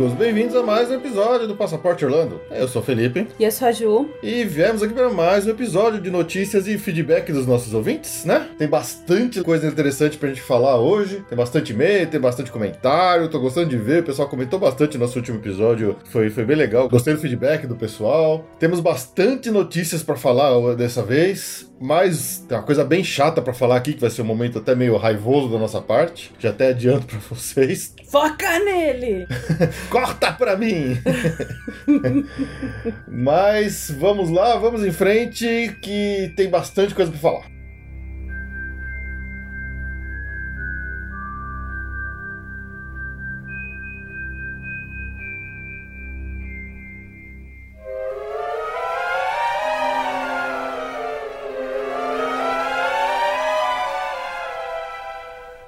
Amigos, bem-vindos a mais um episódio do Passaporte Orlando. Eu sou o Felipe. E eu sou a Ju. E viemos aqui para mais um episódio de notícias e feedback dos nossos ouvintes, né? Tem bastante coisa interessante pra gente falar hoje. Tem bastante e-mail, tem bastante comentário. Tô gostando de ver, o pessoal comentou bastante no nosso último episódio. Foi, foi bem legal. Gostei do feedback do pessoal. Temos bastante notícias para falar dessa vez. Mas tem uma coisa bem chata para falar aqui, que vai ser um momento até meio raivoso da nossa parte. Já até adianto para vocês. Foca nele! Corta pra mim! Mas vamos lá, vamos em frente, que tem bastante coisa para falar.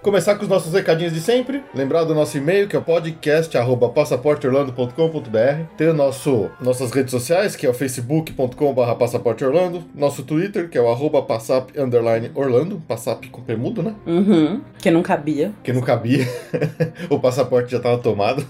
Começar com os nossos recadinhos de sempre. Lembrar do nosso e-mail, que é o podcast.passaporteorlando.com.br. Tem o nosso, nossas redes sociais, que é o facebook.com.br passaporteorlando. Nosso Twitter, que é o arroba passap Orlando. Passap com permudo, né? Uhum. Que não cabia. Que não cabia. o passaporte já estava tomado.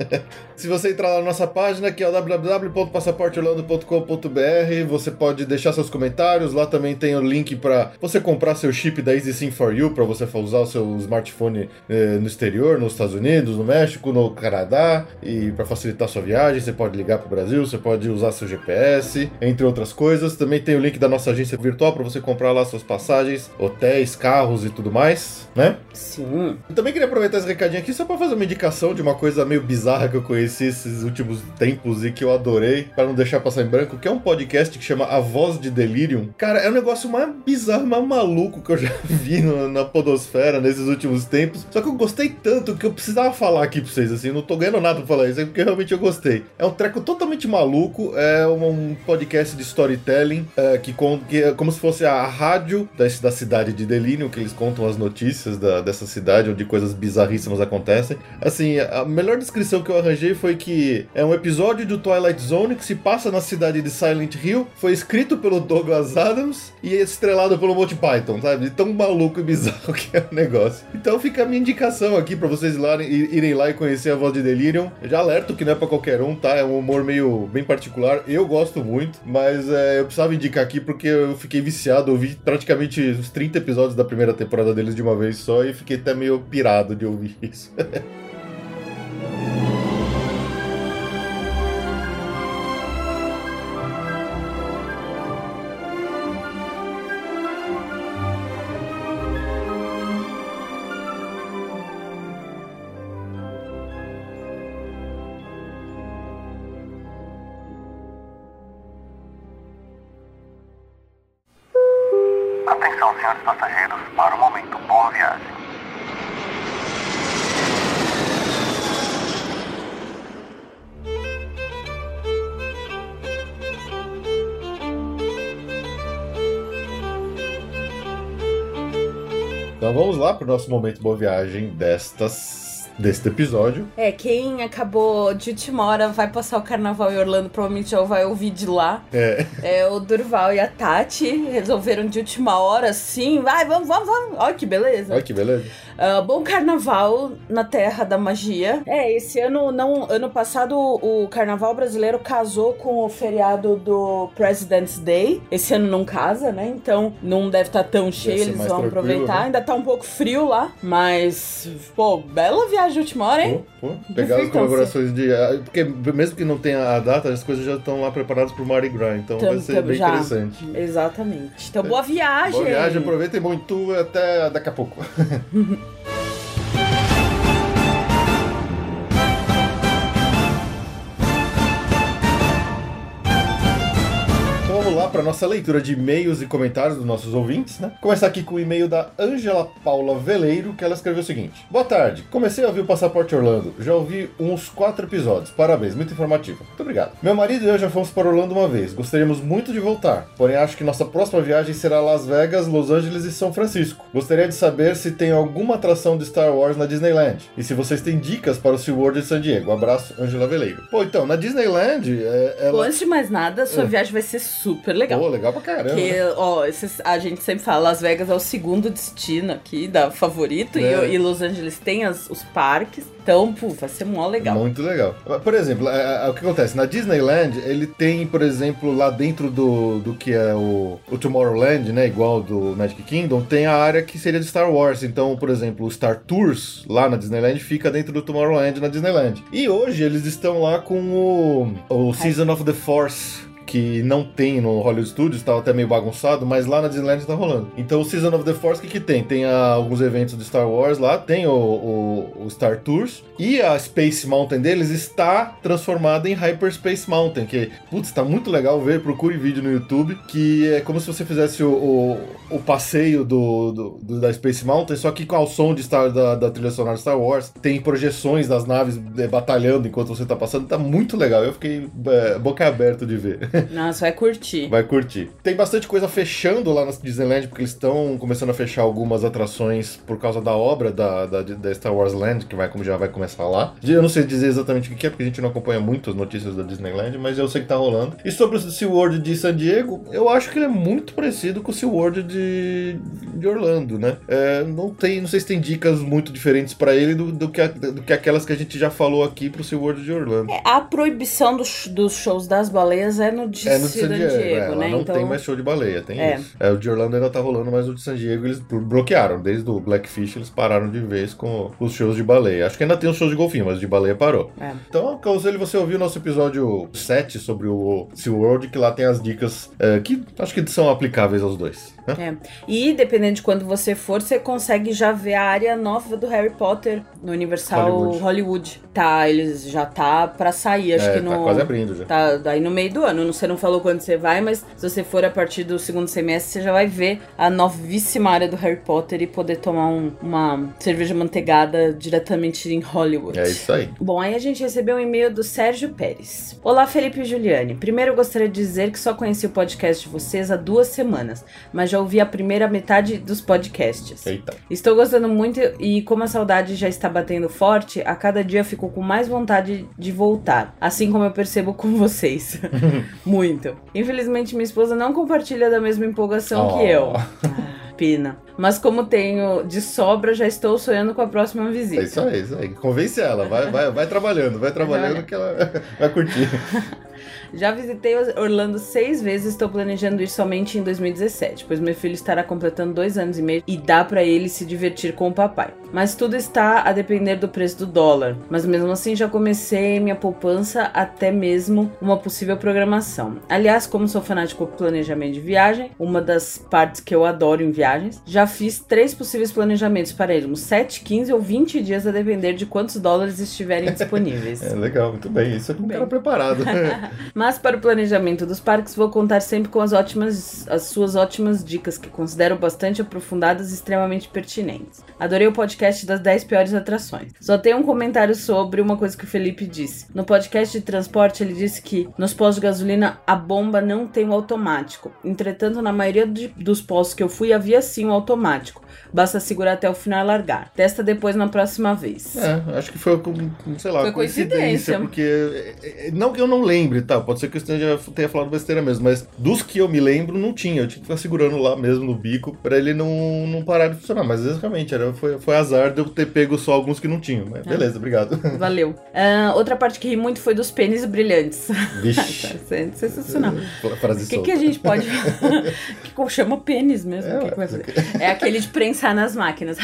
Se você entrar lá na nossa página, que é o www.passaporteorlando.com.br, você pode deixar seus comentários. Lá também tem o link para você comprar seu chip da Easy Sim for You, para você usar o seu smartphone eh, no exterior, nos Estados Unidos, no México, no Canadá, e para facilitar sua viagem, você pode ligar para o Brasil, você pode usar seu GPS, entre outras coisas. Também tem o link da nossa agência virtual para você comprar lá suas passagens, hotéis, carros e tudo mais, né? Sim. Eu também queria aproveitar esse recadinho aqui só para fazer uma indicação de uma coisa meio bizarra que eu conheci esses últimos tempos e que eu adorei, para não deixar passar em branco, que é um podcast que chama A Voz de Delirium. Cara, é um negócio mais bizarro, mais maluco que eu já vi no, na podosfera nesses últimos tempos. Só que eu gostei tanto que eu precisava falar aqui pra vocês, assim, não tô ganhando nada pra falar isso, é porque realmente eu gostei. É um treco totalmente maluco, é um, podcast de storytelling, é, que, com, que é como se fosse a rádio da, da cidade de Delírio, que eles contam as notícias da, dessa cidade, onde coisas bizarríssimas acontecem. Assim, a melhor descrição que eu arranjei foi que é um episódio do Twilight Zone que se passa na cidade de Silent Hill, foi escrito pelo Douglas Adams e estrelado pelo Monty Python, sabe? Tão maluco e bizarro que é o negócio. Então fica a minha indicação aqui para vocês irem lá e conhecer a voz de Delirium. Eu já alerto que não é para qualquer um, tá? É um humor meio bem particular. Eu gosto muito, mas é, eu precisava indicar aqui porque eu fiquei viciado. Eu vi praticamente os 30 episódios da primeira temporada deles de uma vez só e fiquei até meio pirado de ouvir isso. momento boa viagem destas deste episódio. É, quem acabou de última hora vai passar o carnaval em Orlando, provavelmente já vai ouvir de lá. É. É, o Durval e a Tati resolveram de última hora, sim, vai, vamos, vamos, vamos. Olha que beleza. Olha que beleza. Uh, bom carnaval na Terra da Magia. É, esse ano, não, ano passado, o carnaval brasileiro casou com o feriado do President's Day. Esse ano não casa, né? Então não deve estar tá tão cheio, eles vão aproveitar. Né? Ainda tá um pouco frio lá, mas, pô, bela viagem de última hora, hein? Pô, pô. Pegar as colaborações de. Porque mesmo que não tenha a data, as coisas já estão lá preparadas pro Mardi Gras, então, vai ser bem já. interessante. Exatamente. Então, boa viagem! Boa viagem, aproveitem muito até daqui a pouco. lá para nossa leitura de e-mails e comentários dos nossos ouvintes, né? Começar aqui com o e-mail da Ângela Paula Veleiro, que ela escreveu o seguinte: Boa tarde, comecei a ouvir o Passaporte Orlando. Já ouvi uns quatro episódios. Parabéns, muito informativo. Muito obrigado. Meu marido e eu já fomos para Orlando uma vez. Gostaríamos muito de voltar. Porém, acho que nossa próxima viagem será Las Vegas, Los Angeles e São Francisco. Gostaria de saber se tem alguma atração de Star Wars na Disneyland. E se vocês têm dicas para o SeaWorld de San Diego. abraço, Ângela Veleiro. Pô, então, na Disneyland, é, ela... Antes de mais nada, sua É. viagem vai ser super legal. Pô, legal pra caramba. Porque, né? ó, esses- a gente sempre fala, Las Vegas é o segundo destino aqui, da favorito, É. e, e Los Angeles tem as- os parques, então, pô, vai ser mó legal. Muito legal. Por exemplo, é, é, o que acontece? Na Disneyland, ele tem, por exemplo, lá dentro do, do que é o, o Tomorrowland, né? Igual do Magic Kingdom, tem a área que seria de Star Wars. Então, por exemplo, o Star Tours lá na Disneyland fica dentro do Tomorrowland na Disneyland. E hoje eles estão lá com o, o Season of the Force. Que não tem no Hollywood Studios, tava até meio bagunçado, mas lá na Disneyland tá rolando. Então o Season of the Force, o que, que tem? Tem ah, alguns eventos de Star Wars lá, tem o, o- o Star Tours, e a Space Mountain deles está transformada em Hyperspace Mountain, que, putz, tá muito legal ver, procure vídeo no YouTube, que é como se você fizesse o, o, passeio do, do- do- da Space Mountain, só que com o som de Star, da, da trilha sonora Star Wars, tem projeções das naves eh, batalhando enquanto você tá passando, tá muito legal, eu fiquei eh, boca aberta de ver. Nossa, vai curtir. Vai curtir. Tem bastante coisa fechando lá na Disneyland, porque eles estão começando a fechar algumas atrações por causa da obra da, da, da Star Wars Land, que vai, como já vai começar lá. Eu não sei dizer exatamente o que é, porque a gente não acompanha muito as notícias da Disneyland, mas eu sei que tá rolando. E sobre o SeaWorld de San Diego, eu acho que ele é muito parecido com o SeaWorld de, de Orlando, né? É, não, tem, não sei se tem dicas muito diferentes pra ele do, do, que, a- do que aquelas que a gente já falou aqui pro SeaWorld de Orlando. É, A proibição dos, dos shows das baleias é no de É no de San Diego, Diego, é, né? não então, tem mais show de baleia, tem É. isso. É, o de Orlando ainda tá rolando, mas o de San Diego eles blo- bloquearam. Desde o Blackfish eles pararam de vez com os shows de baleia. Acho que ainda tem os shows de golfinho, mas de baleia parou. É. Então, aconselho você ouvir o nosso episódio 7 sobre o SeaWorld, que lá tem as dicas é, que acho que são aplicáveis aos dois. né? É. E dependendo de quando você for, você consegue já ver a área nova do Harry Potter no Universal Hollywood. Hollywood. Tá, eles já tá pra sair, acho É, que no. tá quase abrindo já. Tá daí no meio do ano. Não- Você não falou quando você vai, mas se você for a partir do segundo semestre, você já vai ver a novíssima área do Harry Potter e poder tomar um- uma cerveja manteigada diretamente em Hollywood. É isso aí. Bom, aí a gente recebeu um e-mail do Sérgio Pérez. Olá, Felipe e Juliane. Primeiro eu gostaria de dizer que só conheci o podcast de vocês há duas semanas, mas já ouvi a primeira metade dos podcasts. Eita. Estou gostando muito e como a saudade já está batendo forte, a cada dia fico com mais vontade de voltar, assim como eu percebo com vocês. muito. Infelizmente minha esposa não compartilha da mesma empolgação Oh. que eu. Ah, Pena. Mas como tenho de sobra, já estou sonhando com a próxima É visita. isso aí, isso aí. Convence ela, vai, vai, vai trabalhando, vai trabalhando que ela vai curtir. Já visitei Orlando seis vezes estou planejando ir somente em 2017, pois meu filho estará completando dois anos e meio e dá pra ele se divertir com o papai. Mas tudo está a depender do preço do dólar. Mas mesmo assim já comecei minha poupança até mesmo uma possível programação. Aliás, como sou fanático por planejamento de viagem, uma das partes que eu adoro em viagens, já fiz três possíveis planejamentos para irmos 7, 15 ou 20 dias a depender de quantos dólares estiverem disponíveis. É legal, muito bem. Isso é um Bem. cara preparado. Mas para o planejamento dos parques, vou contar sempre com as ótimas, as suas ótimas dicas, que considero bastante aprofundadas e extremamente pertinentes. Adorei o podcast das 10 piores atrações. Só tenho um comentário sobre uma coisa que o Felipe disse. No podcast de transporte, ele disse que nos postos de gasolina a bomba não tem o automático. Entretanto, na maioria de- dos postos que eu fui, havia sim o automático. Basta segurar até o final e largar. Testa depois na próxima vez. É, acho que foi, com- sei lá, Foi coincidência. porque é, é, não que eu não lembre, tá? Pode ser que eu esteja- tenha falado besteira mesmo, mas dos que eu me lembro não tinha. Eu tinha que ficar segurando lá mesmo no bico pra ele não, não parar de funcionar. Mas realmente era, foi, foi azar de eu ter pego só alguns que não tinham. Mas beleza, obrigado. Valeu. Ah, outra parte que ri muito foi dos pênis brilhantes. Vixe. Tá Sensacional. Frase O que, que a gente pode. que chama pênis mesmo? É, que que? É aquele de prensar nas máquinas.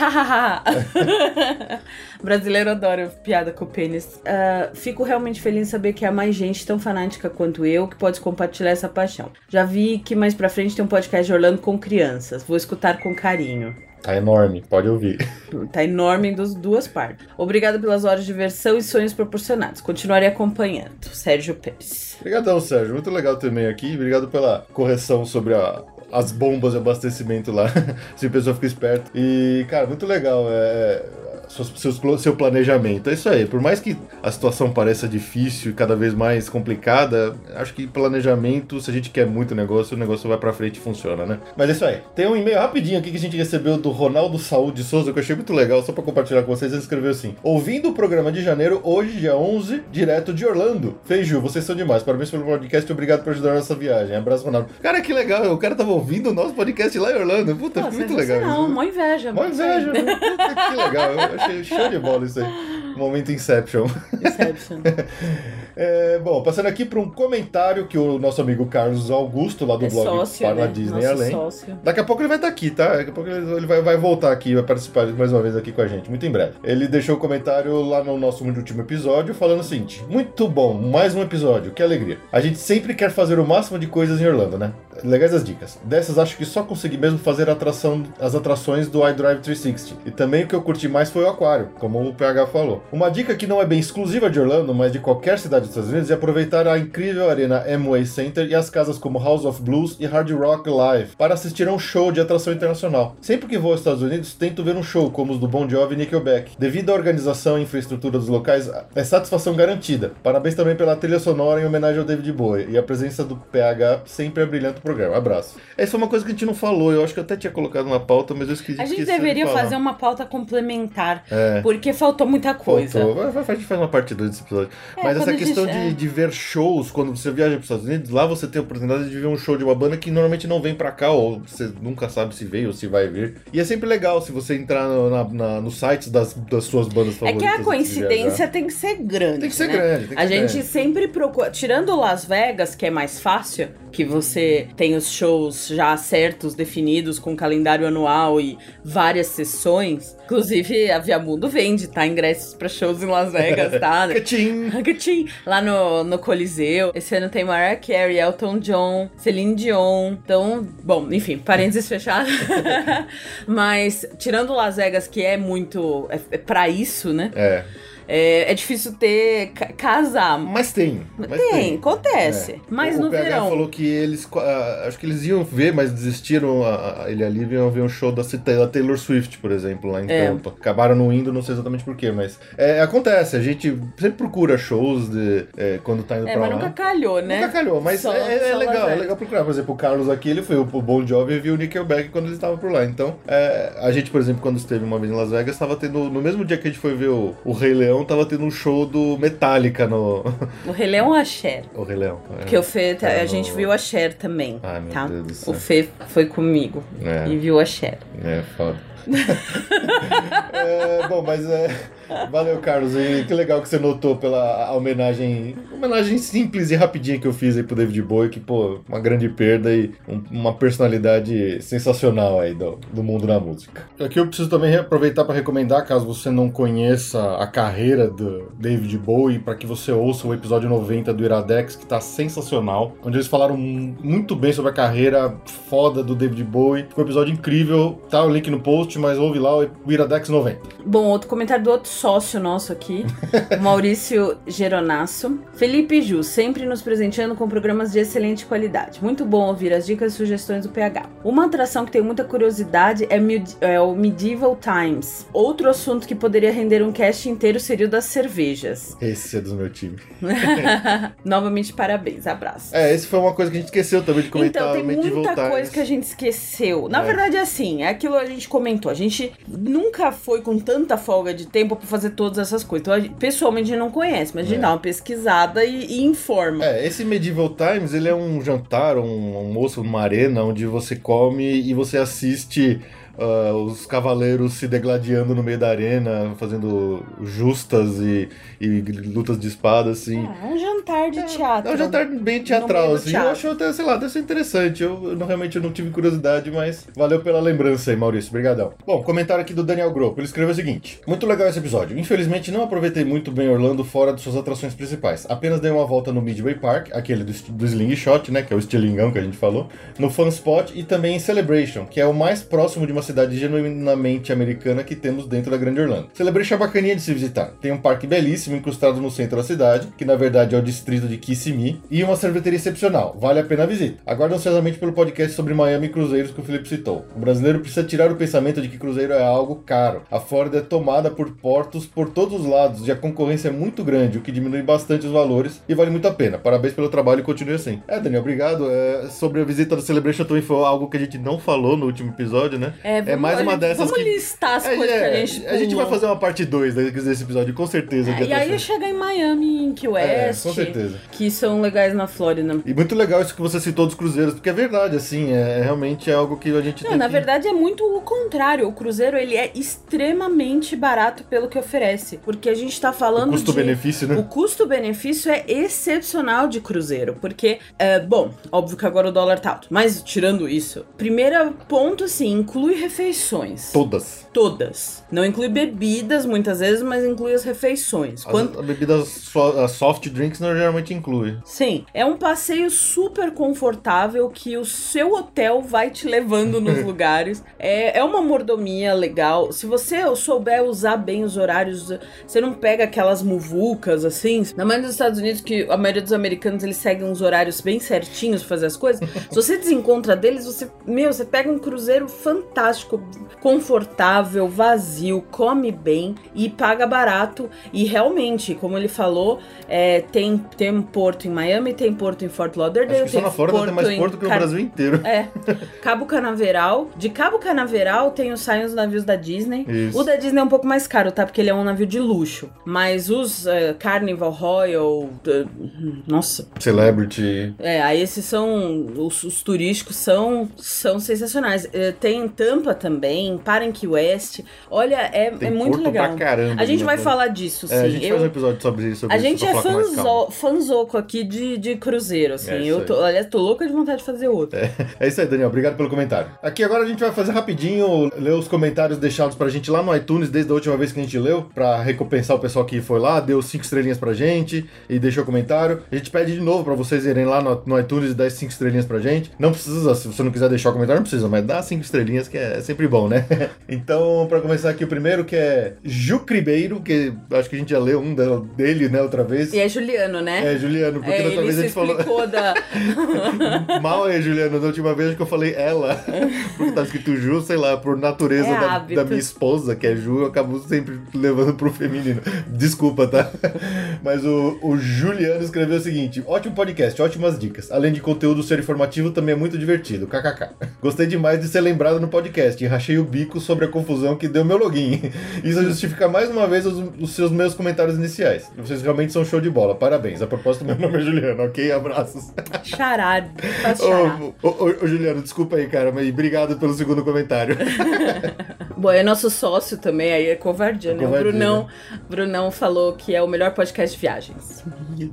Brasileiro adora piada com pênis. Uh, fico realmente feliz em saber que há mais gente tão fanática quanto eu que pode compartilhar essa paixão. Já vi que mais pra frente tem um podcast de Orlando com crianças. Vou escutar com carinho. Tá enorme, pode ouvir. Tá enorme em duas partes. Obrigado pelas horas de diversão e sonhos proporcionados. Continuarei acompanhando. Sérgio Pérez. Obrigadão, Sérgio. Muito legal também aqui. Obrigado pela correção sobre a, as bombas de abastecimento lá. Se a pessoa fica esperta. E, cara, muito legal. É, seu, seu planejamento. É isso aí. Por mais que a situação pareça difícil e cada vez mais complicada, acho que planejamento, se a gente quer muito negócio, o negócio vai pra frente e funciona, né? Mas é isso aí. Tem um e-mail rapidinho aqui que a gente recebeu do Ronaldo Saúde Souza, que eu achei muito legal, só pra compartilhar com vocês. Ele escreveu assim: Ouvindo o programa de janeiro, hoje, dia 11, direto de Orlando. Feiju, vocês são demais. Parabéns pelo podcast e obrigado por ajudar nessa viagem. Abraço, Ronaldo. Cara, que legal. O cara tava ouvindo o nosso podcast lá em Orlando. Puta, Pô, muito legal. Não, mó inveja. Mó inveja. Puta, que legal. Eu achei show de bola isso aí. Momento Inception. Inception. é, bom, passando aqui para um comentário que o nosso amigo Carlos Augusto, lá do é blog sócio, Para né? Disney Nosso Além. Sócio. Daqui a pouco ele vai estar aqui, tá? Daqui a pouco ele vai, vai voltar aqui, vai participar mais uma vez aqui com a gente, muito em breve. Ele deixou um comentário lá no nosso último episódio falando o seguinte: Muito bom, mais um episódio, que alegria. A gente sempre quer fazer o máximo de coisas em Orlando, né? Legais as dicas. Dessas, acho que só consegui mesmo fazer atração, as atrações do iDrive 360. E também o que eu curti mais foi o aquário, como o PH falou. Uma dica que não é bem exclusiva de Orlando, mas de qualquer cidade dos Estados Unidos, é aproveitar a incrível arena Amway Center e as casas como House of Blues e Hard Rock Live para assistir a um show de atração internacional. Sempre que vou aos Estados Unidos, tento ver um show como os do Bon Jovi e Nickelback. Devido à organização e infraestrutura dos locais, é satisfação garantida. Parabéns também pela trilha sonora em homenagem ao David Bowie e a presença do PH sempre é brilhante o programa. Abraço. Essa foi uma coisa que a gente não falou, eu acho que eu até tinha colocado na pauta, mas eu esqueci. A gente de deveria falar. fazer uma pauta complementar, É. porque faltou muita coisa. Faltou. Vai, vai, a gente faz uma parte 2 desse episódio. É, Mas essa a gente- questão de, é. de ver shows, quando você viaja para os Estados Unidos, lá você tem a oportunidade de ver um show de uma banda que normalmente não vem pra cá, ou você nunca sabe se veio ou se vai vir. E é sempre legal se você entrar no, na, na- nos sites das, das suas bandas É favoritas. que a coincidência tem que ser grande. Tem que ser né? grande, que a ser gente grande. sempre procura. Tirando Las Vegas, que é mais fácil, que você tem os shows já certos, definidos, com calendário anual e várias sessões. Inclusive, a Viamundo vende, tá? Ingressos pra shows em Las Vegas, tá? Catim! Tchim! Lá no, no Coliseu. Esse ano tem Mariah Carey, Elton John, Celine Dion. Então, bom, enfim, parênteses fechados. Mas, tirando Las Vegas, que é muito. É, é pra isso, né? É, É, é difícil ter. ca- casar. mas tem. Mas tem, acontece. É. Mas o, no o PH verão. falou que eles. ah, acho que eles iam ver, mas desistiram. A, a, ele ali iam ver um show da, da Taylor Swift, por exemplo, lá em É. Tampa. Acabaram não indo, não sei exatamente porquê, mas. É, acontece, a gente sempre procura shows de, é, quando tá indo É, pra mas lá. nunca calhou, né? Nunca calhou, mas Só- é, é só legal, é legal procurar. Por exemplo, o Carlos aqui, ele foi o Bon Jovi e viu o Nickelback quando ele estava por lá. Então, é, a gente, por exemplo, quando esteve uma vez em Las Vegas, estava tendo, no mesmo dia que a gente foi ver o, o Rei Leão, tava tendo um show do Metallica no... O Rei Leão é a Cher. o Rei Leão. é. Porque o Fê, É, a gente no- viu a Cher também, Ai, meu tá? Deus do céu. O Fê foi comigo É. e viu a Cher. É, foda. É, bom, mas é. Valeu, Carlos. E que legal que você notou pela homenagem. Homenagem simples e rapidinha que eu fiz aí pro David Bowie, que, pô, uma grande perda e um- uma personalidade sensacional aí do, do mundo da música. Aqui eu preciso também aproveitar para recomendar, caso você não conheça a carreira do David Bowie, para que você ouça o episódio 90 do Iradex, que tá sensacional, onde eles falaram muito bem sobre a carreira foda do David Bowie. Ficou um episódio incrível. Tá o link no post, mas ouve lá o Iradex 90. Bom, outro comentário do outro sócio nosso aqui, Maurício Geronasso. Felipe Ju, sempre nos presenteando com programas de excelente qualidade. Muito bom ouvir as dicas e sugestões do PH. Uma atração que tenho muita curiosidade é, é o Medieval Times. Outro assunto que poderia render um cast inteiro seria o das cervejas. Esse é do meu time. Novamente, parabéns. Abraço. É, esse foi uma coisa que a gente esqueceu também de comentar Então, tem Medieval muita Times. coisa que a gente esqueceu. Na É. verdade, é assim, é aquilo que a gente comentou. A gente nunca foi com tanta folga de tempo pra fazer todas essas coisas. Então, a gente- pessoalmente, a gente não conhece, mas a gente É. dá uma pesquisada e, e informa. É, esse Medieval Times, ele é um jantar, um almoço, uma arena onde você come e você assiste ah, os cavaleiros se degladiando no meio da arena, fazendo justas e, e lutas de espada, assim. É, um jantar de teatro. É um jantar bem teatral, assim. Eu acho até, sei lá, deve ser interessante. Eu, eu não, realmente não tive curiosidade, mas valeu pela lembrança aí, Maurício. Obrigadão. Bom, comentário aqui do Daniel Gropp. Ele escreveu o seguinte: Muito legal esse episódio. Infelizmente, não aproveitei muito bem Orlando fora de suas atrações principais. Apenas dei uma volta no Midway Park, aquele do, do Slingshot, né? Que é o estilingão que a gente falou. No Fun Spot e também em Celebration, que é o mais próximo de uma cidade genuinamente americana que temos dentro da Grande Orlando. Celebration é bacaninha de se visitar. Tem um parque belíssimo incrustado no centro da cidade, que na verdade é o distrito de Kissimmee, e uma sorveteria excepcional. Vale a pena a visita. Aguardo ansiosamente pelo podcast sobre Miami e cruzeiros que o Felipe citou. O brasileiro precisa tirar o pensamento de que cruzeiro é algo caro. A Flórida é tomada por portos por todos os lados e a concorrência é muito grande, o que diminui bastante os valores e vale muito a pena. Parabéns pelo trabalho e continue assim. É, Daniel, obrigado. É, sobre a visita do Celebration também foi algo que a gente não falou no último episódio, né? É, vamos, mais uma dessas Vamos que- listar as É, coisas que é, a gente a gente vai fazer uma parte 2 desse episódio, com certeza. É, e aí atrações. chegar em Miami, em Key É, West, com certeza. que são legais na Flórida. E muito legal isso que você citou dos cruzeiros, porque é verdade, assim, é realmente é algo que a gente Não, na que... verdade é muito o contrário. O cruzeiro ele é extremamente barato pelo que oferece, porque a gente tá falando de Custo-benefício, né? O custo-benefício é excepcional de cruzeiro, porque, é, bom, óbvio que agora o dólar tá alto, mas tirando isso, primeiro ponto, assim, inclui refeições. Todas. Todas. Não inclui bebidas, muitas vezes, mas inclui as refeições. As, Quanto... as bebidas so- soft drinks não geralmente inclui. Sim, é um passeio super confortável que o seu hotel vai te levando nos lugares. É, é uma mordomia legal. Se você souber usar bem os horários, você não pega aquelas muvucas assim. Na maioria dos Estados Unidos, que a maioria dos americanos eles seguem uns horários bem certinhos pra fazer as coisas. Se você desencontra deles, você, meu, você pega um cruzeiro fantástico, confortável, vazio, come bem e paga barato. E realmente, como ele falou, é, tem, tem um porto em Miami, tem porto em Fort Lauderdale, Acho que só tem na Flórida tem mais porto que no Car- Brasil inteiro. É, Cabo Canaveral. De Cabo Canaveral tem os saem os navios da Disney. Isso. O da Disney é um pouco mais caro, tá? Porque ele é um navio de luxo. Mas os eh, Carnival Royal. eh, nossa. Celebrity. É, aí esses são. Os, os turísticos são, são sensacionais. Eh, tem Tampa também, para em Key West. Olha, é, é muito legal. caramba. A gente né? vai falar disso, sim. É, a gente Eu- faz um episódio sobre, sobre a isso. gente pra é fanzo, fanzoco aqui de, de cruzeiro, assim. É eu tô, olha, tô louca de vontade de fazer outro. É isso aí, Daniel. Obrigado pelo comentário. Aqui agora a gente vai fazer rapidinho, ler os comentários deixados pra gente lá no iTunes desde a última vez que a gente leu, pra recompensar o pessoal que foi lá, deu cinco estrelinhas pra gente e deixou comentário. A gente pede de novo pra vocês irem lá no, no iTunes e dar cinco estrelinhas pra gente. Não precisa, se você não quiser deixar o comentário, não precisa, mas dá cinco estrelinhas que é sempre bom, né? então, pra começar aqui o primeiro, que é Jucribeiro, que acho que a gente já leu um dele, né, outra vez. E é Juliano, né? É, Juliano, porque É, da outra ele vez a gente falou. da. Mal aí, Juliano. Da última vez que eu falei ela, porque tá escrito Ju, sei lá, por natureza É da, da minha esposa, que é Ju, eu acabo sempre levando pro feminino. Desculpa, tá? Mas o, o Juliano escreveu o seguinte: ótimo podcast, ótimas dicas. Além de conteúdo ser informativo, também é muito divertido. KKK. Gostei demais de ser lembrado no podcast e rachei o bico sobre a confusão que deu meu login. Isso justifica mais uma vez os, os seus meus comentários iniciais. Vocês realmente são show de bola. Parabéns. A propósito, meu nome é Juliano, ok? Abraços. Chará. Ô, ô, ô, Juliano, desculpa aí, cara, mas obrigado pelo segundo comentário. Bom, é nosso sócio também, aí é covardia, É né? covardia, o Brunão, Brunão falou que é o melhor podcast de viagens.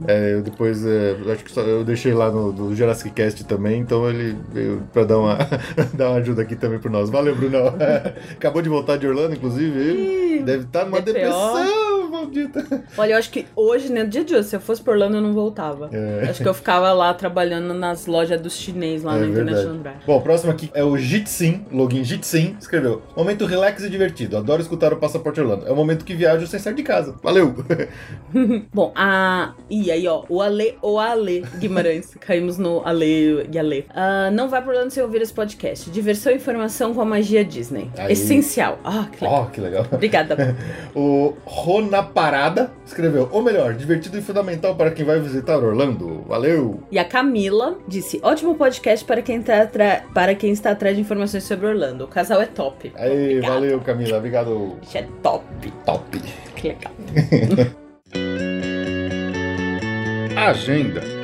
É, eu depois, é, acho que só- eu deixei lá no, no Jurassic Cast também, então ele veio pra dar uma, dar uma ajuda aqui também por nós. Valeu, Brunão. Acabou de voltar de Orlando, inclusive. Ele deve estar numa DPO. depressão, maldita. Olha, eu acho que hoje, né, dia de hoje, se eu fosse por Orlando, eu não voltava. É. Acho que eu ficava lá trabalhando nas lojas dos chinês lá É verdade. International Drive. Bom, o próximo aqui é o Jitsin, login Jitsin, escreveu. Momento relax e divertido. Adoro escutar o Passaporte Orlando. É o momento que viajo sem sair de casa. Valeu! Bom, a. E aí, ó, o Ale, o Ale Guimarães. Caímos no Ale e Ale. Ah, não vai por Orlando sem ouvir esse podcast. Diversão e informação com a magia Disney. Aí. Essencial. Ah, que legal. Ó, que legal. Obrigada. O Rona Parada escreveu: Ou melhor, divertido e fundamental para quem vai visitar Orlando. Valeu! E a Camila disse: ótimo podcast para quem, tá para quem está atrás de informações sobre Orlando. O casal é top. Aí, Obrigada. valeu, Camila. Obrigado. Isso é top. Top. Que legal. Agenda.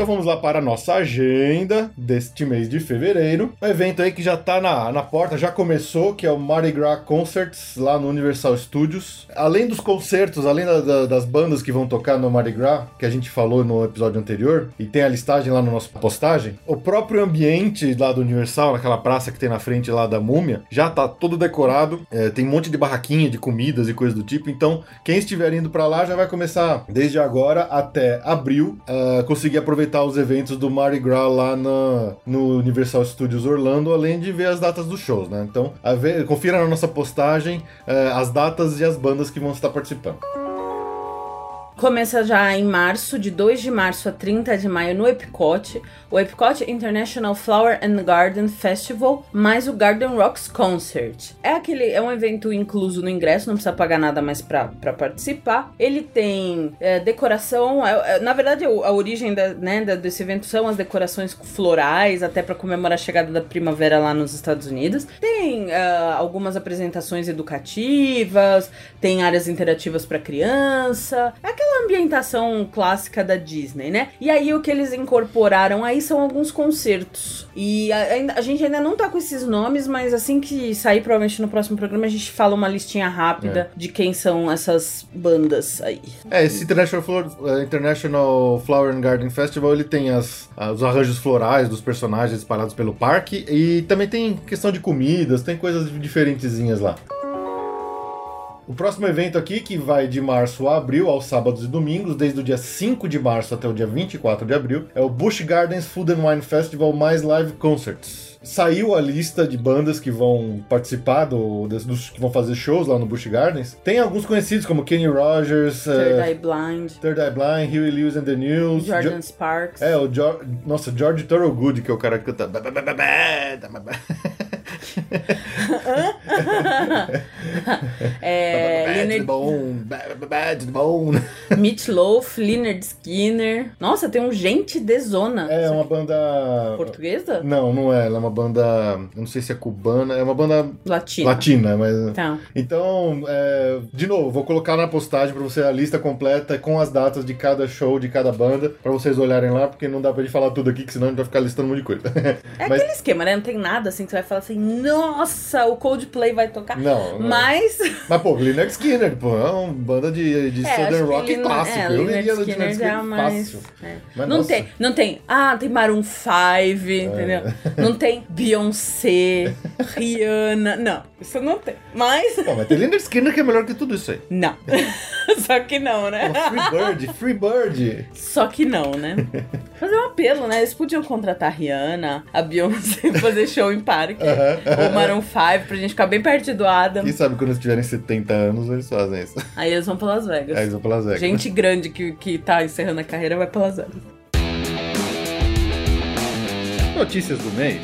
Então vamos lá para a nossa agenda deste mês de fevereiro. Um evento aí que já tá na, na porta, já começou, que é o Mardi Gras Concerts lá no Universal Studios. Além dos concertos, além da, da, das bandas que vão tocar no Mardi Gras, que a gente falou no episódio anterior, e tem a listagem lá no nosso postagem, o próprio ambiente lá do Universal, naquela praça que tem na frente lá da Múmia, já tá todo decorado. É, tem um monte de barraquinha de comidas e coisas do tipo. Então, quem estiver indo para lá já vai começar desde agora até abril uh, conseguir aproveitar os eventos do Mardi Gras lá na, no Universal Studios Orlando, além de ver as datas dos shows, né? Então, ver, confira na nossa postagem uh, as datas e as bandas que vão estar participando. Começa já em março, de 2 de março a 30 de maio, no Epcot, o Epcot International Flower and Garden Festival, mais o Garden Rocks Concert. É aquele, é um evento incluso no ingresso, não precisa pagar nada mais para participar. Ele tem é, decoração, é, é, na verdade a origem da, né, desse evento são as decorações florais, até para comemorar a chegada da primavera lá nos Estados Unidos. Tem uh, algumas apresentações educativas, tem áreas interativas para criança, é aquela aquela ambientação clássica da Disney, né? E aí o que eles incorporaram aí são alguns concertos. E a, a, gente ainda não tá com esses nomes, mas assim que sair, provavelmente no próximo programa, a gente fala uma listinha rápida é. de quem são essas bandas aí. É, esse International, Flor, uh, International Flower and Garden Festival, ele tem as, os arranjos florais dos personagens espalhados pelo parque e também tem questão de comidas, tem coisas diferentezinhas lá. O próximo evento aqui, que vai de março a abril, aos sábados e domingos, desde o dia 5 de março até o dia 24 de abril, é o Busch Gardens Food and Wine Festival mais live concerts. Saiu a lista de bandas que vão participar do, dos, que vão fazer shows lá no Busch Gardens. Tem alguns conhecidos como Kenny Rogers, Third uh, Eye Blind, Third Eye Blind, Huey Lewis and the News, Jordan jo Sparks. É, o jo nossa, George Thorogood, que é o cara que canta. é, Leonard... Meat Loaf, Leonard Skinner. Nossa, tem um gente de zona. É uma banda. Portuguesa? Não, não é. Ela é uma banda. Eu não sei se é cubana. É uma banda. Latina. Latina, mas. Tá. Então, é... de novo, vou colocar na postagem pra você a lista completa com as datas de cada show, de cada banda, pra vocês olharem lá, porque não dá pra gente falar tudo aqui, que senão a gente vai ficar listando um monte de coisa. É mas... aquele esquema, né? Não tem nada assim que você vai falar assim, nossa, o Coldplay vai tocar. Não. não. Mas. Mas, pô, Leonard Skinner, pô, é uma banda de, de é, Southern Rock Lino, clássico. É, eu iria no Leonard Skinner é mais. É. Mas, não, tem, não tem. Ah, tem Maroon 5, é. entendeu? Não tem Beyoncé, Rihanna. Não, isso não tem. Mas. Pô, mas tem Leonard Skinner que é melhor que tudo isso aí. Não. Só que não, né? Free Bird, Free Bird. Só que não, né? Fazer um apelo, né? Eles podiam contratar a Rihanna, a Beyoncé, fazer show em parque. Uh -huh, ou Maroon 5, pra gente ficar bem perto do Adam. Quem sabe quando eles tiverem 70 anos, eles fazem isso. Aí eles vão pra Las Vegas. Aí eles vão pra Las Vegas. Gente grande que, que tá encerrando a carreira vai pra Las Vegas. Notícias do mês.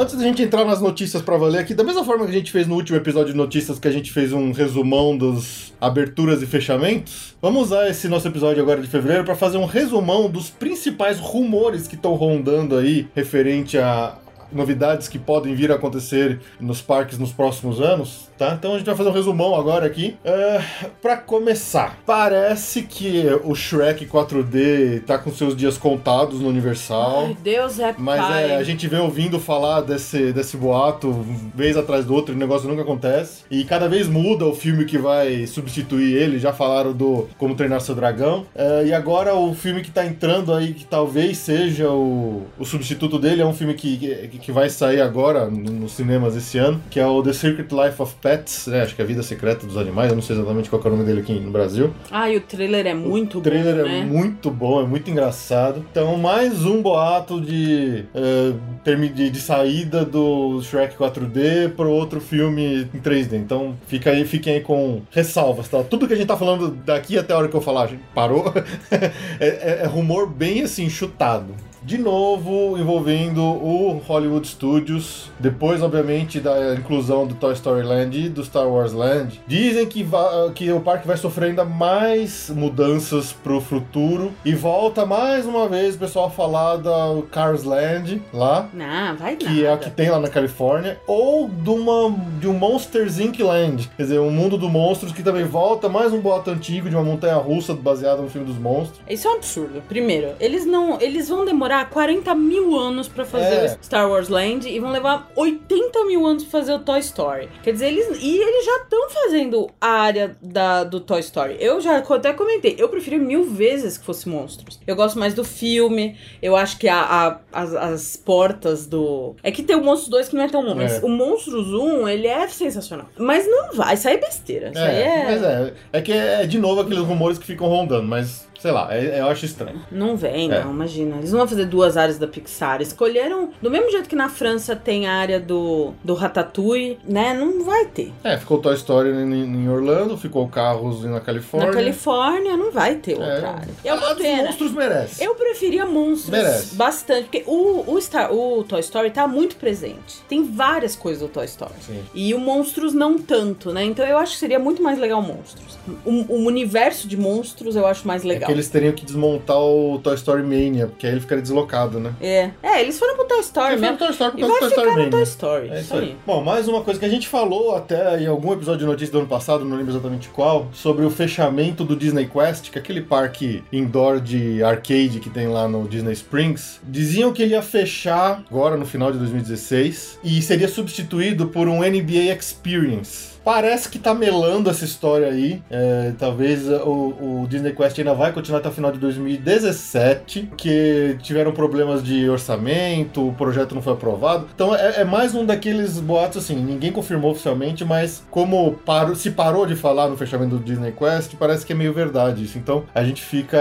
Antes da gente entrar nas notícias para valer aqui, da mesma forma que a gente fez no último episódio de notícias, que a gente fez um resumão dos aberturas e fechamentos, vamos usar esse nosso episódio agora de fevereiro para fazer um resumão dos principais rumores que estão rondando aí referente a novidades que podem vir a acontecer nos parques nos próximos anos, tá? Então a gente vai fazer um resumão agora aqui. Uh, para começar, parece que o Shrek 4D tá com seus dias contados no Universal. Ai, Deus é Mas pai. é, a gente vem ouvindo falar desse, desse boato vez atrás do outro, e o negócio nunca acontece. E cada vez muda o filme que vai substituir ele. Já falaram do Como Treinar Seu Dragão. Uh, e agora o filme que tá entrando aí, que talvez seja o, o substituto dele, é um filme que, que que vai sair agora nos cinemas esse ano, que é o The Secret Life of Pets, né? Acho que é a Vida Secreta dos Animais, eu não sei exatamente qual é o nome dele aqui no Brasil. Ah, e o trailer é muito bom. O trailer bom, é né? muito bom, é muito engraçado. Então, mais um boato de, uh, de, de saída do Shrek 4D para outro filme em 3D. Então, fica aí, fiquem aí com ressalvas, tá? Tudo que a gente tá falando daqui até a hora que eu falar, parou, é, é, é rumor bem assim, chutado. De novo envolvendo o Hollywood Studios, depois, obviamente, da inclusão do Toy Story Land e do Star Wars Land. Dizem que, que o parque vai sofrer ainda mais mudanças pro futuro e volta mais uma vez o pessoal a falar da Cars Land lá. Não, vai Que nada. é a que tem lá na Califórnia, ou de, uma, de um Monsters Inc. Land, quer dizer, um mundo do monstros que também volta, mais um boato antigo de uma montanha russa baseada no filme dos monstros. Isso é um absurdo. Primeiro, eles não. Eles vão demorar 40 mil anos pra fazer É. o Star Wars Land e vão levar 80 mil anos pra fazer o Toy Story. Quer dizer, eles. E eles já estão fazendo a área da, do Toy Story. Eu já até comentei, eu preferi mil vezes que fosse monstros. Eu gosto mais do filme. Eu acho que a, a- as, as portas do. É que tem o Monstros 2 que não é tão bom, mas É. o Monstros 1, ele é sensacional. Mas não vai, isso aí é besteira. Isso aí É, é. mas é, é que é de novo aqueles rumores que ficam rondando, mas sei lá, é- eu acho estranho. Não vem, É. não, imagina. Eles não vão fazer duas áreas da Pixar. Escolheram, do mesmo jeito que na França tem a área do, do Ratatouille, né? Não vai ter. É, ficou Toy Story em, em Orlando, ficou Carros na Califórnia. Na Califórnia não vai ter outra É. área. É Ah, uma dos pena. monstros merece. Eu preferia monstros Merece. bastante, porque o, o, Star, o Toy Story tá muito presente. Tem várias coisas do Toy Story. Sim. E o Monstros não tanto, né? Então eu acho que seria muito mais legal Monstros. O, o universo de monstros eu acho mais É legal. Que eles teriam que desmontar o Toy Story Mania, porque aí ele ficaria deslocado, né? É. É, eles foram pro Toy Story Ele foi mesmo. Toy Story por causa do Toy Story Mania. Toy Story. É isso aí. Bom, mais uma coisa que a gente falou até em algum episódio de notícia do ano passado, não lembro exatamente qual, sobre o fechamento do Disney Quest, que é aquele parque indoor de arcade que tem lá no Disney Springs. Diziam que ele ia fechar agora no final de 2016 e seria substituído por um NBA Experience. Parece que tá melando essa história aí. É, talvez o, o Disney Quest ainda vai continuar até o final de 2017, porque tiveram problemas de orçamento, o projeto não foi aprovado. Então é, é mais um daqueles boatos assim, ninguém confirmou oficialmente, mas como parou- se parou de falar no fechamento do Disney Quest, parece que é meio verdade isso. Então a gente fica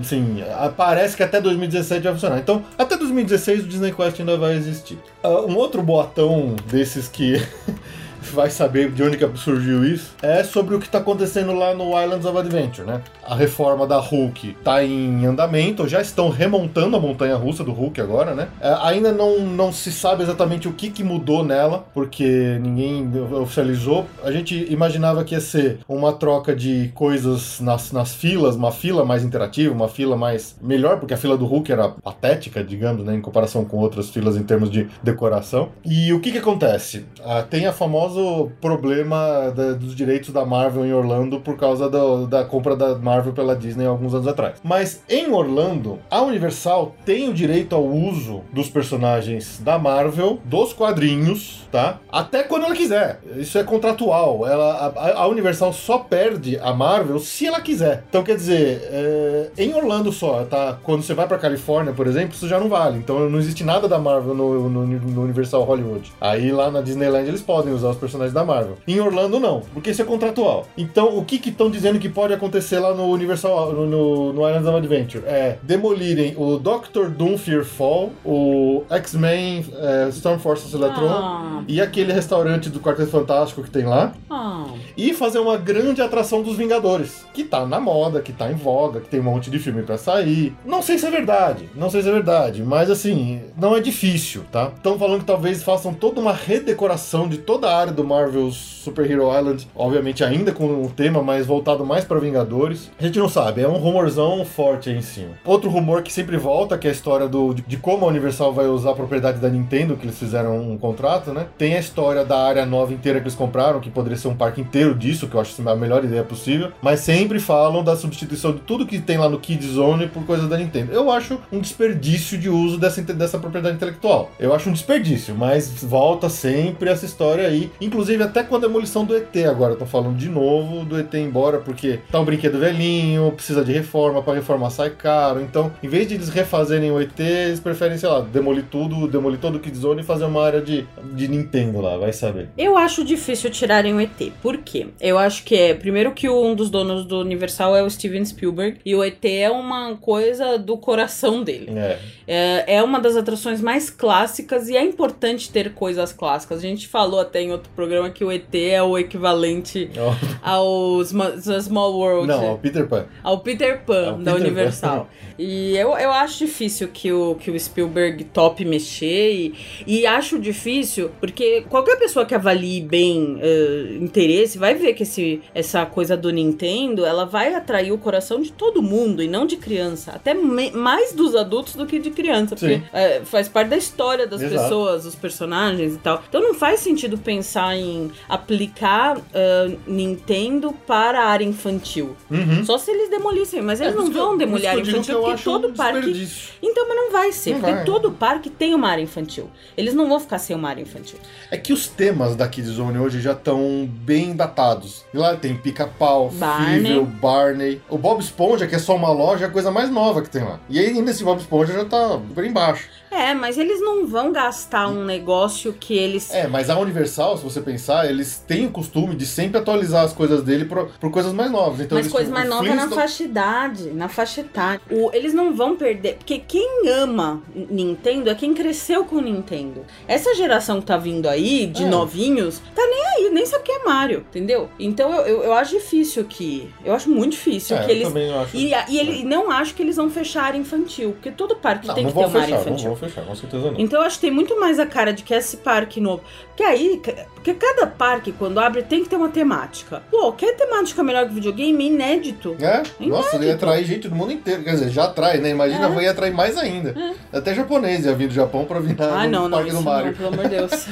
assim, parece que até 2017 vai funcionar. Então até 2016 o Disney Quest ainda vai existir. Ah, um outro boatão desses que vai saber de onde que surgiu isso, é sobre o que está acontecendo lá no Islands of Adventure, né? A reforma da Hulk está em andamento, já estão remontando a montanha russa do Hulk agora, né? É, ainda não, não se sabe exatamente o que, que mudou nela, porque ninguém oficializou. A gente imaginava que ia ser uma troca de coisas nas, nas filas, uma fila mais interativa, uma fila mais melhor, porque a fila do Hulk era patética, digamos, né? Em comparação com outras filas em termos de decoração. E o que que acontece? Ah, tem a famoso problema da- dos direitos da Marvel em Orlando por causa do- da compra da Marvel pela Disney alguns anos atrás. Mas em Orlando, a Universal tem o direito ao uso dos personagens da Marvel, dos quadrinhos, tá? Até quando ela quiser. Isso é contratual. Ela, a, a Universal só perde a Marvel se ela quiser. Então quer dizer, é, em Orlando só, tá? Quando você vai pra Califórnia, por exemplo, isso já não vale. Então não existe nada da Marvel no, no- no Universal Hollywood. Aí lá na Disneyland eles podem usar os personagens da Marvel. Em Orlando não, porque isso é contratual. Então o que estão dizendo que pode acontecer lá no Universal, no, no, no Islands of Adventure? É demolirem o Doctor Doom Fearfall, o X-Men é, Storm Force Electron Ah, e aquele restaurante do Quarteto Fantástico que tem lá ah. e fazer uma grande atração dos Vingadores, que tá na moda, que tá em voga, que tem um monte de filme pra sair. Não sei se é verdade, não sei se é verdade, mas assim, não é difícil, tá? Estão falando que talvez façam toda uma redecoração de toda a área do Marvel Super Hero Island, obviamente ainda com o tema mais voltado mais pra Vingadores. A gente não sabe, é um rumorzão forte aí em cima. Outro rumor que sempre volta, que é a história do, de, de como a Universal vai usar a propriedade da Nintendo, que eles fizeram um contrato, né? Tem a história da área nova inteira que eles compraram, que poderia ser um parque inteiro disso, que eu acho a melhor ideia possível, mas sempre falam da substituição de tudo que tem lá no Kid Zone por coisa da Nintendo. Eu acho um desperdício de uso dessa, dessa propriedade intelectual. Eu acho um desperdício, mas volta sempre essa história aí. Inclusive, até com a demolição do ET agora, estão falando de novo do ET embora, porque tá um brinquedo velhinho, precisa de reforma, para reformar sai caro. Então, em vez de eles refazerem o ET, eles preferem, sei lá, demolir tudo, demolir todo o Kid Zone e fazer uma área de, de Nintendo lá, vai saber. Eu acho difícil tirarem o ET. Por quê? Eu acho que é, primeiro que um dos donos do Universal é o Steven Spielberg e o ET é uma coisa do coração dele. É. É, é uma das atrações mais clássicas e é importante ter coisas clássicas. A gente falou até em outro outro programa que o ET é o equivalente ao Small World. Não, ao Peter Pan. Ao Peter Pan, ao da Peter Universal. Pan. E eu, eu acho difícil que o, que o Spielberg top mexer e, e acho difícil porque qualquer pessoa que avalie bem uh, interesse vai ver que esse, essa coisa do Nintendo ela vai atrair o coração de todo mundo e não de criança. Até mais dos adultos do que de criança. Porque uh, faz parte da história das Exato. pessoas, os personagens e tal. Então não faz sentido pensar em aplicar uh, Nintendo para a área infantil. Uhum. Só se eles demolissem, mas eles é, não vão demolir a área porque todo um parque. Então, mas não vai ser, não porque vai. todo parque tem uma área infantil. Eles não vão ficar sem uma área infantil. É que os temas da Kids Zone hoje já estão bem datados. E lá tem pica-pau, Fível, Barney. O Bob Esponja, que é só uma loja, é a coisa mais nova que tem lá. E aí, ainda esse Bob Esponja já tá por embaixo. É, mas eles não vão gastar um negócio que eles. É, mas a Universal, se você pensar, eles têm o costume de sempre atualizar as coisas dele por, por coisas mais novas. Então, mas eles, coisa mais nova na faixa idade. Na faixa idade. O, eles não vão perder. Porque quem ama Nintendo é quem cresceu com Nintendo. Essa geração que tá vindo aí, de é. novinhos, tá nem aí, nem sabe o que é Mario, entendeu? Então eu, eu, eu acho difícil que. Eu acho muito difícil é, que eles. Também acho. E, e ele, não acho que eles vão fechar infantil. Porque todo parque não, tem não que ter uma área infantil. Não vão fechar, com certeza não. Então eu acho que tem muito mais a cara de que esse parque novo. Porque aí, porque cada parque, quando abre, tem que ter uma temática. Pô, quer temática melhor que videogame? Inédito. É? Inédito. Nossa, ele ia atrair gente do mundo inteiro. Quer dizer, já atrai, né? Imagina, é. vai atrair mais ainda. É. Até japonês ia vir do Japão pra vir ah, no não, parque não, do Mario. Não, pelo amor de Deus.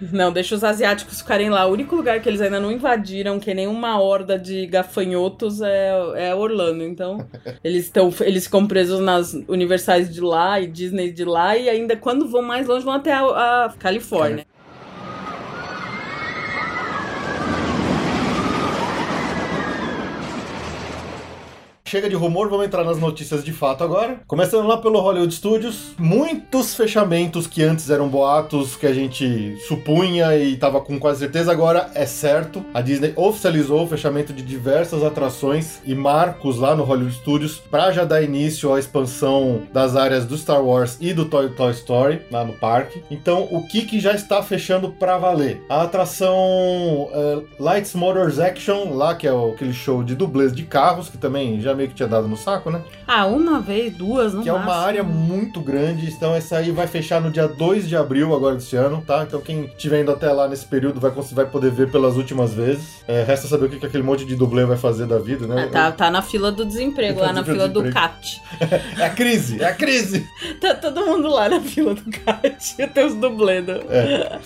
não, deixa os asiáticos ficarem lá. O único lugar que eles ainda não invadiram, que nem uma horda de gafanhotos, é, é Orlando. Então, eles estão eles ficam presos nas universais de lá e Disney de lá, e ainda quando vão mais longe vão até a, a Califórnia. Chega de rumor, vamos entrar nas notícias de fato agora. Começando lá pelo Hollywood Studios, muitos fechamentos que antes eram boatos que a gente supunha e tava com quase certeza, agora é certo. A Disney oficializou o fechamento de diversas atrações e marcos lá no Hollywood Studios para já dar início à expansão das áreas do Star Wars e do Toy, Toy Story lá no parque. Então, o que, que já está fechando para valer? A atração uh, Lights Motors Action, lá que é aquele show de dublês de carros, que também já meio que tinha dado no saco, né? Ah, uma vez, duas, não Que máximo. é uma área muito grande, então essa aí vai fechar no dia 2 de abril agora desse ano, tá? Então quem estiver indo até lá nesse período vai, vai poder ver pelas últimas vezes. É, resta saber o que, que aquele monte de dublê vai fazer da vida, né? Ah, tá, tá na fila do desemprego, tá lá na fila do CAT. é a crise, é a crise! tá todo mundo lá na fila do CAT, tem os dublês. É.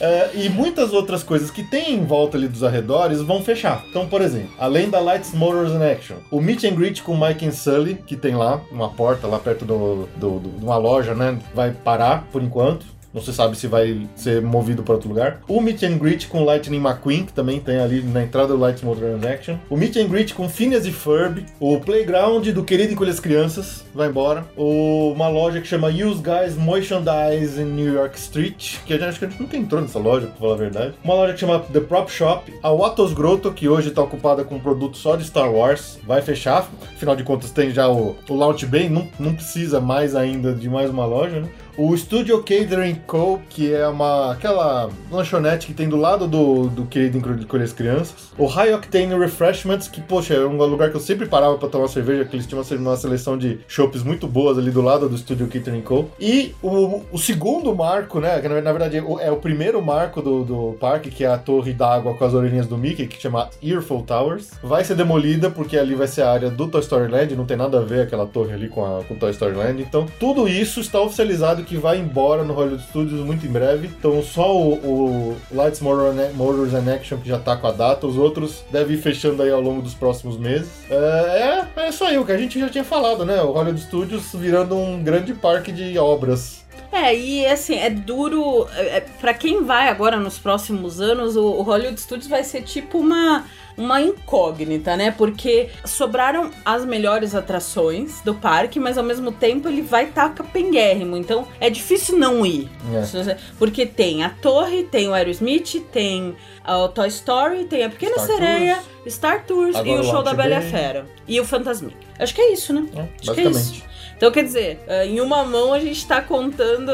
é. E muitas outras coisas que tem em volta ali dos arredores vão fechar. Então, por exemplo, além da Lights, Motors and Action, o Meet and Greet com Mike and Sully, que tem lá, uma porta lá perto do, do, do, de uma loja, né? Vai parar por enquanto. Não se sabe se vai ser movido para outro lugar. O Meet and Greet com Lightning McQueen, que também tem ali na entrada do Lightning Modern Action. O Meet and Greet com Phineas e Ferb. O Playground do Querido Encolher as Crianças, vai embora. O, uma loja que chama Use Guys Merchandise in New York Street, que a gente, acho que a gente nunca entrou nessa loja, pra falar a verdade. Uma loja que chama The Prop Shop. A Watos Grotto, que hoje está ocupada com um produto só de Star Wars, vai fechar. Afinal de contas, tem já o, o Launch Bay, não, não precisa mais ainda de mais uma loja, né? O Studio Catering Co., que é uma aquela lanchonete que tem do lado do, do querido Encolher as Crianças. O High Octane Refreshments, que, poxa, é um lugar que eu sempre parava para tomar cerveja, que eles tinham uma seleção de shops muito boas ali do lado do Studio Catering Co. E o, o segundo marco, né, que na verdade é o primeiro marco do, do parque, que é a torre d'água com as orelhinhas do Mickey, que chama Earful Towers, vai ser demolida porque ali vai ser a área do Toy Story Land, não tem nada a ver aquela torre ali com, a, com Toy Story Land. Então, tudo isso está oficializado que vai embora no Hollywood Studios muito em breve. Então só o, o Lights Motors and Action que já tá com a data, os outros devem ir fechando aí ao longo dos próximos meses. É, é, é isso aí, o que a gente já tinha falado, né? O Hollywood Studios virando um grande parque de obras. É, e assim, é duro. É, é para quem vai agora nos próximos anos, o, o Hollywood Studios vai ser tipo uma uma incógnita, né? Porque sobraram as melhores atrações do parque, mas ao mesmo tempo ele vai estar tá capenguérrimo. Então é difícil não ir. É. Porque tem a torre, tem o Aerosmith, tem o Toy Story, tem a Pequena Star Sereia, Tours. Star Tours Agora e o show da Bela e a Fera. E o Fantasmic. Acho que é isso, né? É, Acho basicamente. É Então, quer dizer, eh, em uma mão a gente tá contando.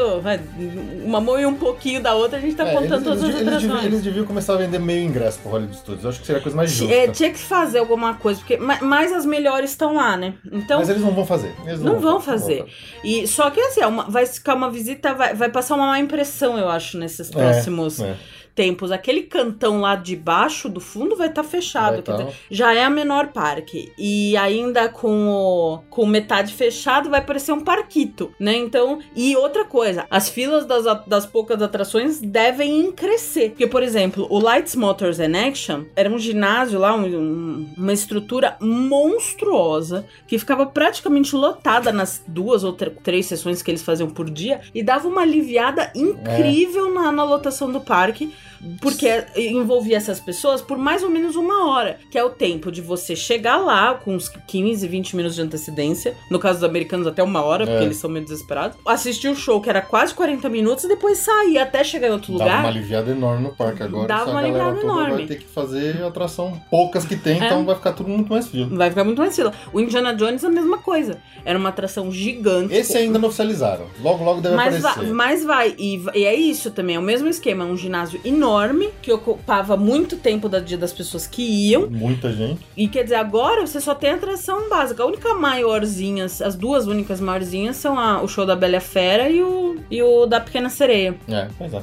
Uma mão e um pouquinho da outra a gente tá É, contando eles, todas eles, as eles, deviam, eles deviam começar a vender meio ingresso pro Hollywood Studios. Eu acho que seria a coisa mais justa. É, tinha que fazer alguma coisa, porque ma- mas as melhores estão lá, né? Então, Mas eles não vão fazer. Eles Não vão fazer. e só que assim, é uma- vai ficar uma visita, vai, vai passar uma má impressão, eu acho, nesses próximos É. tempos. Aquele cantão lá de baixo do fundo vai estar fechado. Vai tá. dizer, já é a menor parque. E ainda com o com metade fechado vai parecer um parquito, né? Então, e outra coisa, as filas das, das poucas atrações devem crescer. Porque, por exemplo, o Lights, Motors and Action era um ginásio lá, um- um- uma estrutura monstruosa que ficava praticamente lotada nas duas ou tr- três sessões que eles faziam por dia e dava uma aliviada incrível na, na lotação do parque. Porque envolvia essas pessoas por mais ou menos uma hora, que é o tempo de você chegar lá com uns 15, 20 minutos de antecedência. No caso dos americanos, até uma hora, porque É. eles são meio desesperados. Assistir o show, que era quase 40 minutos, e depois sair até chegar em outro Dava lugar. uma aliviada enorme no parque agora. Dava uma aliviada enorme. vai ter que fazer atração poucas que tem, É. então vai ficar tudo muito mais frio. Vai ficar muito mais fila. O Indiana Jones, a mesma coisa. Era uma atração gigante. Esse ainda não oficializaram. Logo, logo deve Mas, aparecer. va- mas vai, e, e é isso também, é o mesmo esquema, é um ginásio enorme que ocupava muito tempo da dia das pessoas que iam. Muita gente. E quer dizer, agora você só tem atração básica. A única maiorzinha, as duas únicas maiorzinhas são a- o show da Bela Fera e o, e o da Pequena Sereia. É, pois é.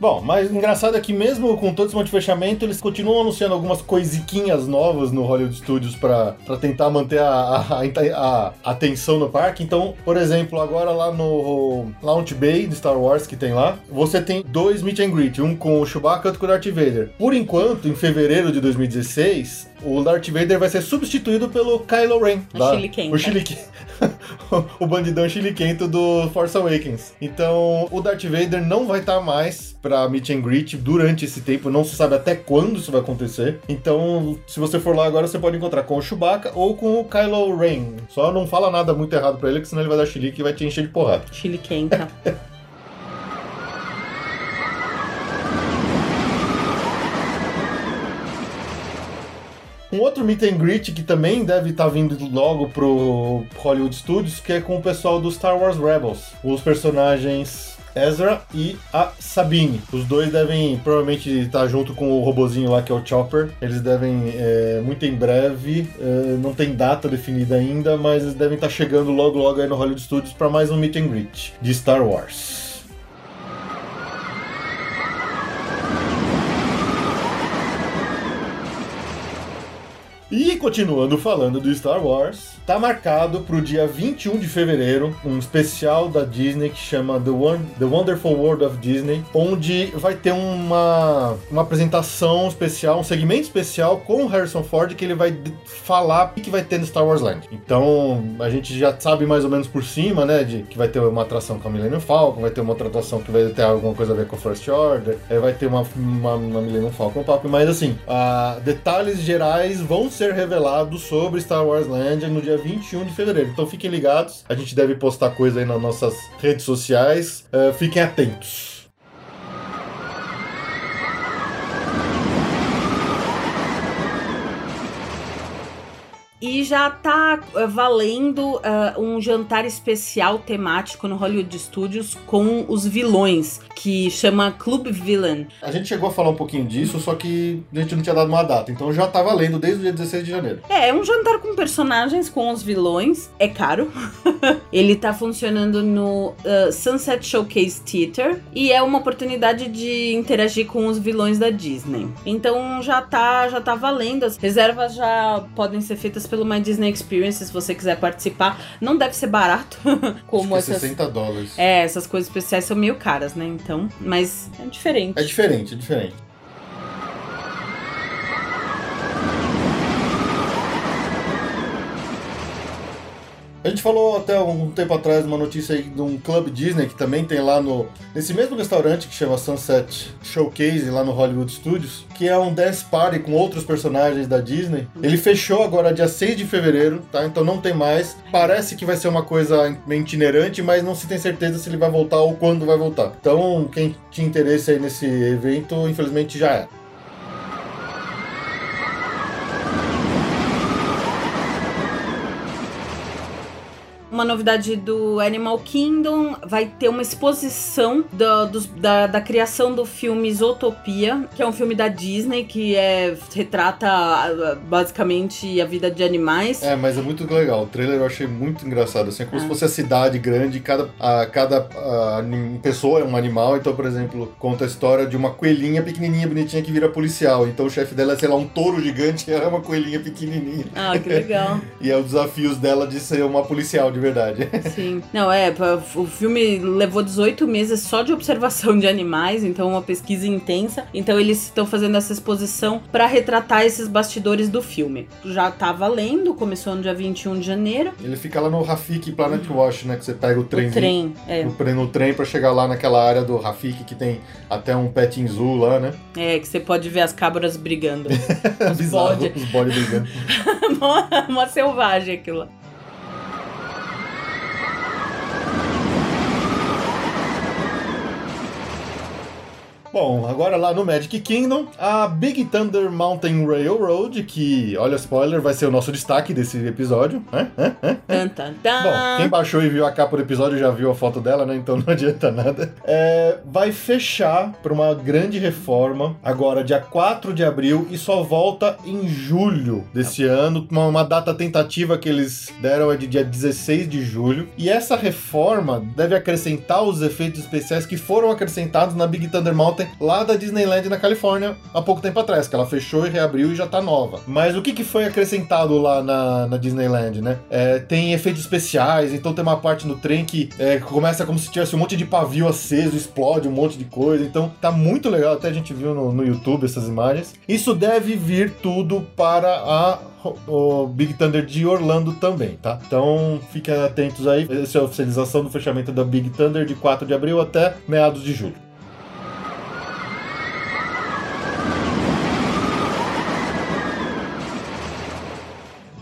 Bom, mas o engraçado é que mesmo com todo esse monte de fechamento, eles continuam anunciando algumas coisiquinhas novas no Hollywood Studios pra pra tentar manter a, a, a- a atenção no parque. Então, por exemplo, agora lá no Launch Bay de Star Wars que tem lá, você tem dois meet and greet, um com o Chewbacca e outro com o Darth Vader. Por enquanto, em fevereiro de 2016, o Darth Vader vai ser substituído pelo Kylo Ren. O chiliquenta. O chilique... o bandidão chiliquento do Force Awakens. Então, o Darth Vader não vai estar mais pra meet and greet durante esse tempo, não se sabe até quando isso vai acontecer. Então, se você for lá agora, você pode encontrar com o Chewbacca ou com o Kylo Ren. Só não fala nada muito errado pra ele, que senão ele vai dar chilique e vai te encher de porrada. Chile Um outro meet and greet que também deve estar vindo logo pro Hollywood Studios, que é com o pessoal do Star Wars Rebels. Os personagens Ezra e a Sabine. Os dois devem provavelmente estar junto com o robozinho lá que é o Chopper. Eles devem é, muito em breve, é, não tem data definida ainda, mas eles devem estar chegando logo logo aí no Hollywood Studios para mais um meet and greet de Star Wars. E continuando falando do Star Wars, tá marcado pro dia 21 de fevereiro um especial da Disney que chama The, Won- The Wonderful World of Disney, onde vai ter uma, uma apresentação especial, um segmento especial com o Harrison Ford que ele vai falar o que vai ter no Star Wars Land. Então a gente já sabe mais ou menos por cima, né, de que vai ter uma atração com a Millennium Falcon, vai ter uma outra atração que vai ter alguma coisa a ver com o First Order, eh, vai ter uma, uma, uma Millennium Falcon Pop, mas assim, ah, detalhes gerais vão ser revelados sobre Star Wars Land no dia 21 de fevereiro. Então fiquem ligados, a gente deve postar coisa aí nas nossas redes sociais, eh, fiquem atentos. E já tá eh, valendo eh, um jantar especial temático no Hollywood Studios com os vilões, que chama Club Villain. A gente chegou a falar um pouquinho disso, só que a gente não tinha dado uma data, então já tá valendo desde o dia 16 de janeiro. É, é um jantar com personagens, com os vilões. É caro. Ele tá funcionando no uh, Sunset Showcase Theater e é uma oportunidade de interagir com os vilões da Disney. Então já tá, já tá valendo. As reservas já podem ser feitas pelo My Disney Experience se você quiser participar. Não deve ser barato, como Acho é essas. 60 dólares. É, essas coisas especiais são meio caras, né? Então, mas é diferente. É diferente, é diferente. A gente falou até um tempo atrás uma notícia aí de um Club Disney que também tem lá no nesse mesmo restaurante que chama Sunset Showcase lá no Hollywood Studios, que é um dance party com outros personagens da Disney. Ele fechou agora dia 6 de fevereiro, tá? Então não tem mais. Parece que vai ser uma coisa meio itinerante, mas não se tem certeza se ele vai voltar ou quando vai voltar. Então, quem tinha interesse aí nesse evento, infelizmente já é. Uma novidade do Animal Kingdom, vai ter uma exposição do, dos- da, da criação do filme Zootopia, que é um filme da Disney que é, retrata basicamente a vida de animais. É, mas é muito legal. O trailer eu achei muito engraçado. Assim, é como Ah. se fosse a cidade grande, cada, a, cada a, pessoa é um animal. Então, por exemplo, conta a história de uma coelhinha pequenininha, bonitinha, que vira policial. Então, o chefe dela é, sei lá, um touro gigante e ela é uma coelhinha pequenininha. Ah, que legal. E é os desafios dela de ser uma policial de verdade. Sim. Não, é, o filme levou 18 meses só de observação de animais, então uma pesquisa intensa. Então eles estão fazendo essa exposição para retratar esses bastidores do filme. Já tá valendo, começou no dia 21 de janeiro. Ele fica lá no Rafik Planet Wash, né? Que você pega o trem. O trem, é. No, trem pra chegar lá naquela área do Rafik que tem até um petting zoo lá, né? É, que você pode ver as cabras brigando. Os Bizarro, bode. os bode brigando. Mó- Uma selvagem aquilo lá. Bom, agora lá no Magic Kingdom, a Big Thunder Mountain Railroad, que, olha, spoiler, vai ser o nosso destaque desse episódio, né? Hã? Hã? Tan, tan, tan. Bom, quem baixou e viu a capa do episódio já viu a foto dela, né? Então não adianta nada. É, vai fechar para uma grande reforma agora, dia 4 de abril, e só volta em julho desse ano. Uma, uma data tentativa que eles deram é de dia 16 de julho. E essa reforma deve acrescentar os efeitos especiais que foram acrescentados na Big Thunder Mountain lá da Disneyland na Califórnia há pouco tempo atrás, que ela fechou e reabriu e já tá nova. Mas o que, que foi acrescentado lá na, na Disneyland, né? É, tem efeitos especiais, então tem uma parte no trem que é, começa como se tivesse um monte de pavio aceso, explode um monte de coisa. Então tá muito legal, até a gente viu no, no YouTube essas imagens. Isso deve vir tudo para a o Big Thunder de Orlando também, tá? Então fiquem atentos aí. Essa é a oficialização do fechamento da Big Thunder de 4 de abril até meados de julho.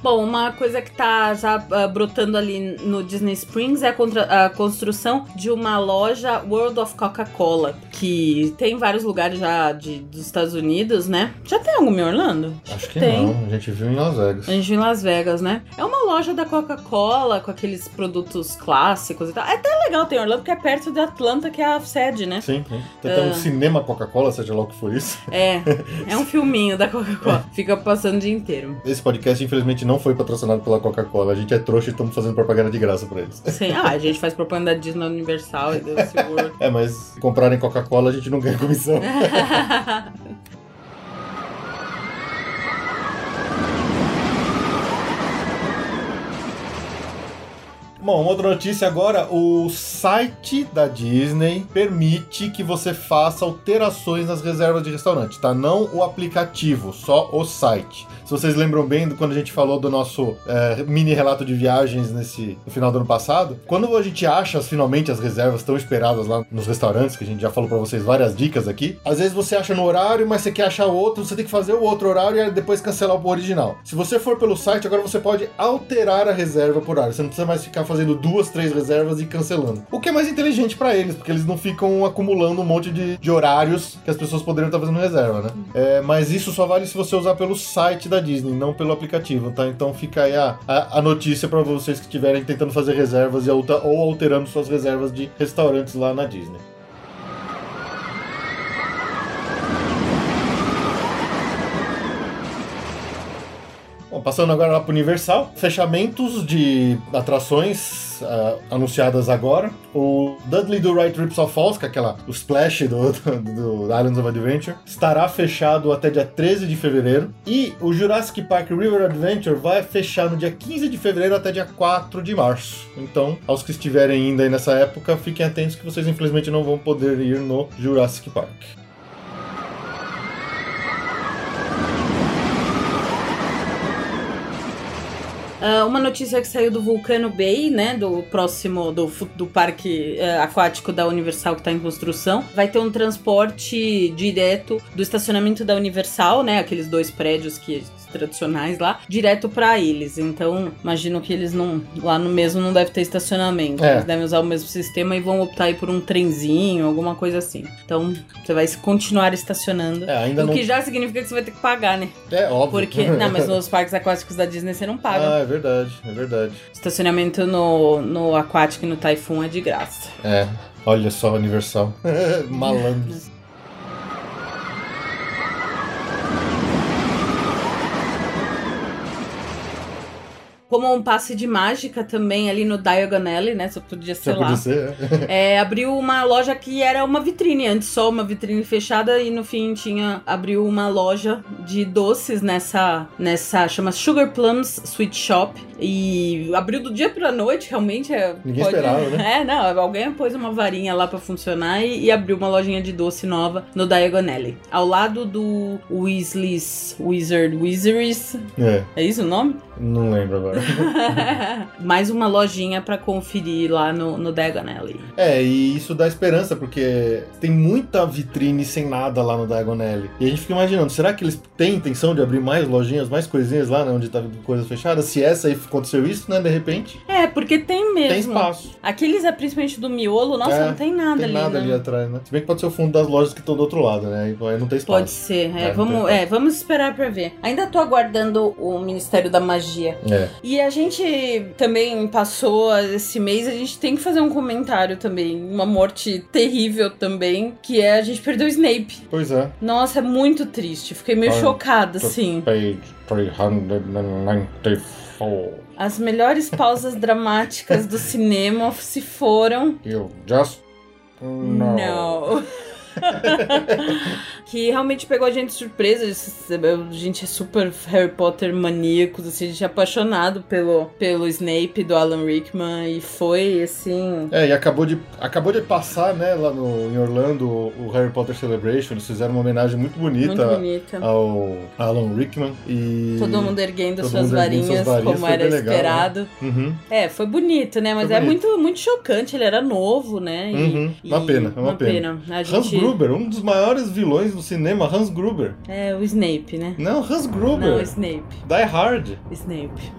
Bom, uma coisa que tá já ah, brotando ali no Disney Springs é a, contra- a construção de uma loja World of Coca-Cola, que tem em vários lugares já de, dos Estados Unidos, né? Já tem alguma em Orlando? Acho que tem. não, a gente viu em Las Vegas. A gente viu em Las Vegas, né? É uma loja da Coca-Cola com aqueles produtos clássicos e tal. É até legal ter Orlando, porque é perto de Atlanta, que é a sede, né? Sim, sim. Tem até Ah. um cinema Coca-Cola, seja lá o que for isso. É, é um filminho da Coca-Cola. Fica passando o dia inteiro. Esse podcast, infelizmente, não foi patrocinado pela Coca-Cola. A gente é trouxa e estamos fazendo propaganda de graça pra eles. Sim, ah, a gente faz propaganda da Disney Universal e do SeaWorld. É, mas se comprarem Coca-Cola, a gente não ganha comissão. Bom, outra notícia agora: o site da Disney permite que você faça alterações nas reservas de restaurante, tá? Não o aplicativo, só o site. Se vocês lembram bem quando a gente falou do nosso é, mini relato de viagens nesse no final do ano passado, quando a gente acha finalmente as reservas tão esperadas lá nos restaurantes, que a gente já falou pra vocês várias dicas aqui, às vezes você acha no horário, mas você quer achar outro, você tem que fazer o outro horário e depois cancelar o original. Se você for pelo site, agora você pode alterar a reserva por horário. Você não precisa mais ficar fazendo duas, três reservas e cancelando. O que é mais inteligente pra eles, porque eles não ficam acumulando um monte de, de horários que as pessoas poderiam estar fazendo reserva, né? É, mas isso só vale se você usar pelo site da Disney, não pelo aplicativo, tá? Então fica aí a, a, a notícia pra vocês que estiverem tentando fazer reservas e ou alterando suas reservas de restaurantes lá na Disney. Passando agora lá para Universal, fechamentos de atrações ah, anunciadas agora. O Dudley Do Right Trips of Falls, que é aquela, o splash do, do, do Islands of Adventure, estará fechado até dia 13 de fevereiro. E o Jurassic Park River Adventure vai fechar no dia 15 de fevereiro até dia 4 de março. Então, aos que estiverem ainda aí nessa época, fiquem atentos que vocês infelizmente não vão poder ir no Jurassic Park. Ah, uma notícia que saiu do Vulcano Bay, né? Do próximo, do, do parque eh, aquático da Universal que está em construção. Vai ter um transporte direto do estacionamento da Universal, né? Aqueles dois prédios que tradicionais lá, direto pra eles. Então, imagino que eles não. Lá no mesmo não deve ter estacionamento. É. Eles devem usar o mesmo sistema e vão optar aí por um trenzinho, alguma coisa assim. Então, você vai continuar estacionando. É, ainda o não. que já significa que você vai ter que pagar, né? É, óbvio. Porque. Não, mas nos parques aquáticos da Disney você não paga. Ah, é verdade, é verdade. Estacionamento no, no aquático e no Typhoon é de graça. É, olha só, Universal. Malandros. Como um passe de mágica também ali no Diagon Alley, né? Só podia ser Já lá. podia ser, é. É, abriu uma loja que era uma vitrine, antes só uma vitrine fechada e no fim tinha abriu uma loja de doces nessa nessa chama Sugar Plums Sweet Shop e abriu do dia pra noite, realmente é Ninguém esperava, né? É, não, alguém pôs uma varinha lá pra funcionar e, e abriu uma lojinha de doce nova no Diagon Alley, ao lado do Weasley's Wizard Wizards, É, é isso o nome? não lembro agora. Mais uma lojinha pra conferir lá no, no Alley. É, e isso dá esperança, porque tem muita vitrine sem nada lá no Alley. E a gente fica imaginando, será que eles têm intenção de abrir mais lojinhas, mais coisinhas lá, né, onde tá coisas fechadas? Se essa aí aconteceu isso, né, de repente, É, porque tem mesmo. tem espaço. Aqueles é principalmente do miolo, nossa, É, não tem nada tem ali. nada né? ali atrás, né? Se bem que pode ser o fundo das lojas que estão do outro lado, né? Aí não tem espaço. Pode ser, é, É, vamos, é, vamos esperar pra ver. Ainda tô aguardando o Ministério da Magia. É. E a gente também passou esse mês, a gente tem que fazer um comentário também. Uma morte terrível também, que é a gente perdeu o Snape. Pois é. Nossa, é muito triste. Fiquei meio chocada, assim. Page 394. As melhores pausas dramáticas do cinema se foram You just know. Não. que realmente pegou a gente de surpresa. A gente é super Harry Potter maníacos, assim, a gente é apaixonado pelo, pelo Snape do Alan Rickman e foi assim. É, e acabou de, acabou de passar, né, lá no, em Orlando, o Harry Potter Celebration. Eles fizeram uma homenagem muito bonita, Muito bonita. ao Alan Rickman. E. Todo mundo erguendo todo suas mundo erguendo varinhas, suas varinhas, como era legal, né? esperado. Uhum, É, foi bonito, né? Mas Foi é bonito. muito, muito chocante. Ele era novo, né? E- Uhum. Uma e- pena, é uma pena. A Hans gente... Gruber, um dos maiores vilões do cinema, Hans Gruber. É, o Snape, né? Não, Hans Gruber. Não, o Snape. Die Hard. Snape.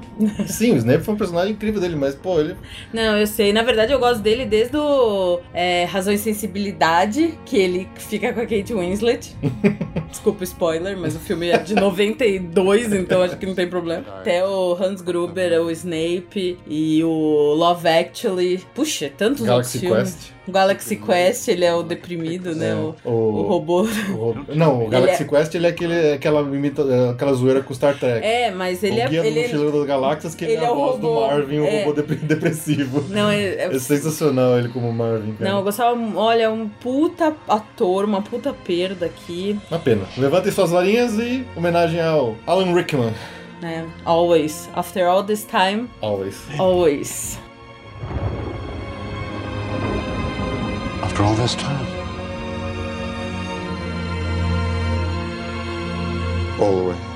Sim, o Snape foi um personagem incrível dele, mas, pô, ele. Não, eu sei. Na verdade, eu gosto dele desde o é, Razão e Sensibilidade, que ele fica com a Kate Winslet. Desculpa o spoiler, mas o filme é de 92, então acho que não tem problema. Até o Hans Gruber, o Snape e o Love Actually. Puxa, tantos Galaxy outros filmes. Quest. O Galaxy Quest, ele é o deprimido, né? É, O, o, o robô. o Não, o Galaxy Quest ele é aquele, aquela, imita, aquela zoeira com Star Trek. É, mas ele o é. Guia do Ele é... Mochileiro das Galáxias, que ele, ele é a é o voz do robô, Marvin, o é. robô dep- depressivo. Não, é, é- É sensacional ele como Marvin, cara. Não, eu gostava. Olha, um puta ator, uma puta perda aqui. Uma pena. Levantem suas varinhas e homenagem ao Alan Rickman. né? Always. After all this time, Always. always. After all this time. Always.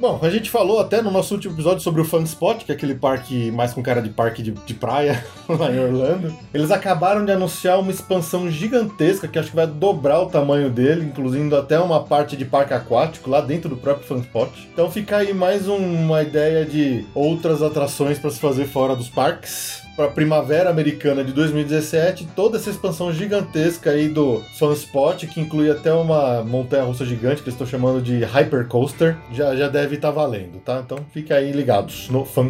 Bom, a gente falou até no nosso último episódio sobre o Fun Spot, que é aquele parque mais com cara de parque de, de praia lá em Orlando. Eles acabaram de anunciar uma expansão gigantesca que acho que vai dobrar o tamanho dele, incluindo até uma parte de parque aquático lá dentro do próprio Fun Spot. Então fica aí mais um- uma ideia de outras atrações para se fazer fora dos parques. Para a primavera americana de 2017, toda essa expansão gigantesca aí do Fun Spot, que inclui até uma montanha-russa gigante que eles estão chamando de Hyper Coaster, já, já deve estar valendo, tá? Então fiquem aí ligados no Fun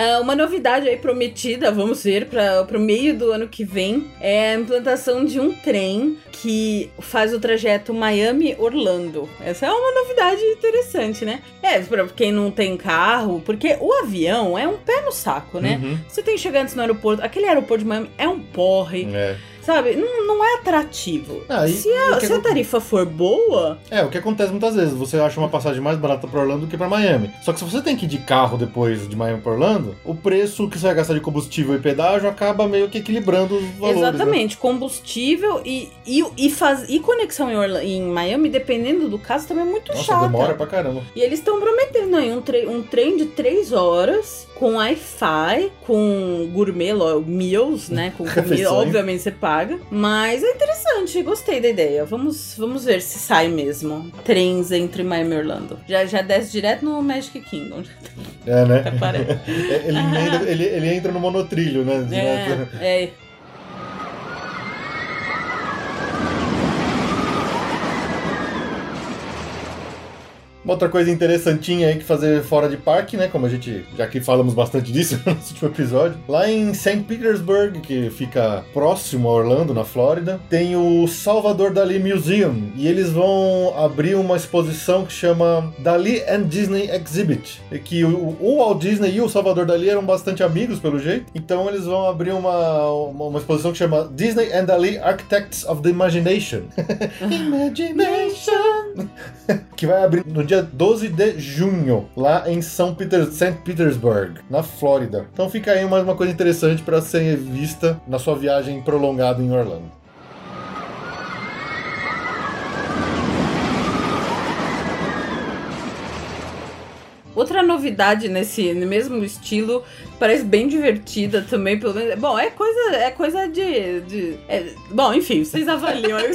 Ah, uma novidade aí prometida, vamos ver, para o meio do ano que vem, é a implantação de um trem que faz o trajeto Miami-Orlando. Essa é uma novidade interessante, né? É, para quem não tem carro, porque o avião é um pé no saco, né? Uhum. Você tem que chegar antes no aeroporto. Aquele aeroporto de Miami é um porre. É. sabe? Não, não é atrativo. Ah, e- se, a, se a tarifa for boa, É, o que acontece muitas vezes, você acha uma passagem mais barata pra Orlando do que pra Miami. Só que se você tem que ir de carro depois de Miami pra Orlando, o preço que você vai gastar de combustível e pedágio acaba meio que equilibrando os valores. né? exatamente, combustível e, e, e, faz, e conexão em, Orla- em Miami, dependendo do caso, também é muito Nossa, chata. demora pra caramba. E eles estão prometendo aí um, tre- um trem de três horas, com Wi-Fi, com gourmet, meals, né? Com comida, Refeições. obviamente você paga. Mas é interessante, gostei da ideia. Vamos, vamos ver se sai mesmo. Trens entre Miami e Orlando. Já, já desce direto no Magic Kingdom. É, né? É, ele, ele, ele entra no monotrilho, né? É, é. Uma outra coisa interessantinha aí que fazer fora de parque, né? Como a gente já que falamos bastante disso no último episódio. Lá em St. Petersburg, que fica próximo a Orlando, na Flórida, tem o Salvador Dali Museum. E eles vão abrir uma exposição que chama Dali and Disney Exhibit. E que o, o Walt Disney e o Salvador Dali eram bastante amigos, pelo jeito. Então eles vão abrir uma, uma, uma exposição que chama Disney and Dali Architects of the Imagination. Imagination! que vai abrir no dia 12 de junho, lá em São Peter, St. Petersburg, na Flórida. Então fica aí mais uma coisa interessante para ser vista na sua viagem prolongada em Orlando. Outra novidade nesse mesmo estilo, parece bem divertida também, pelo menos. Bom, é coisa, é coisa de. de- é- bom, enfim, vocês avaliam.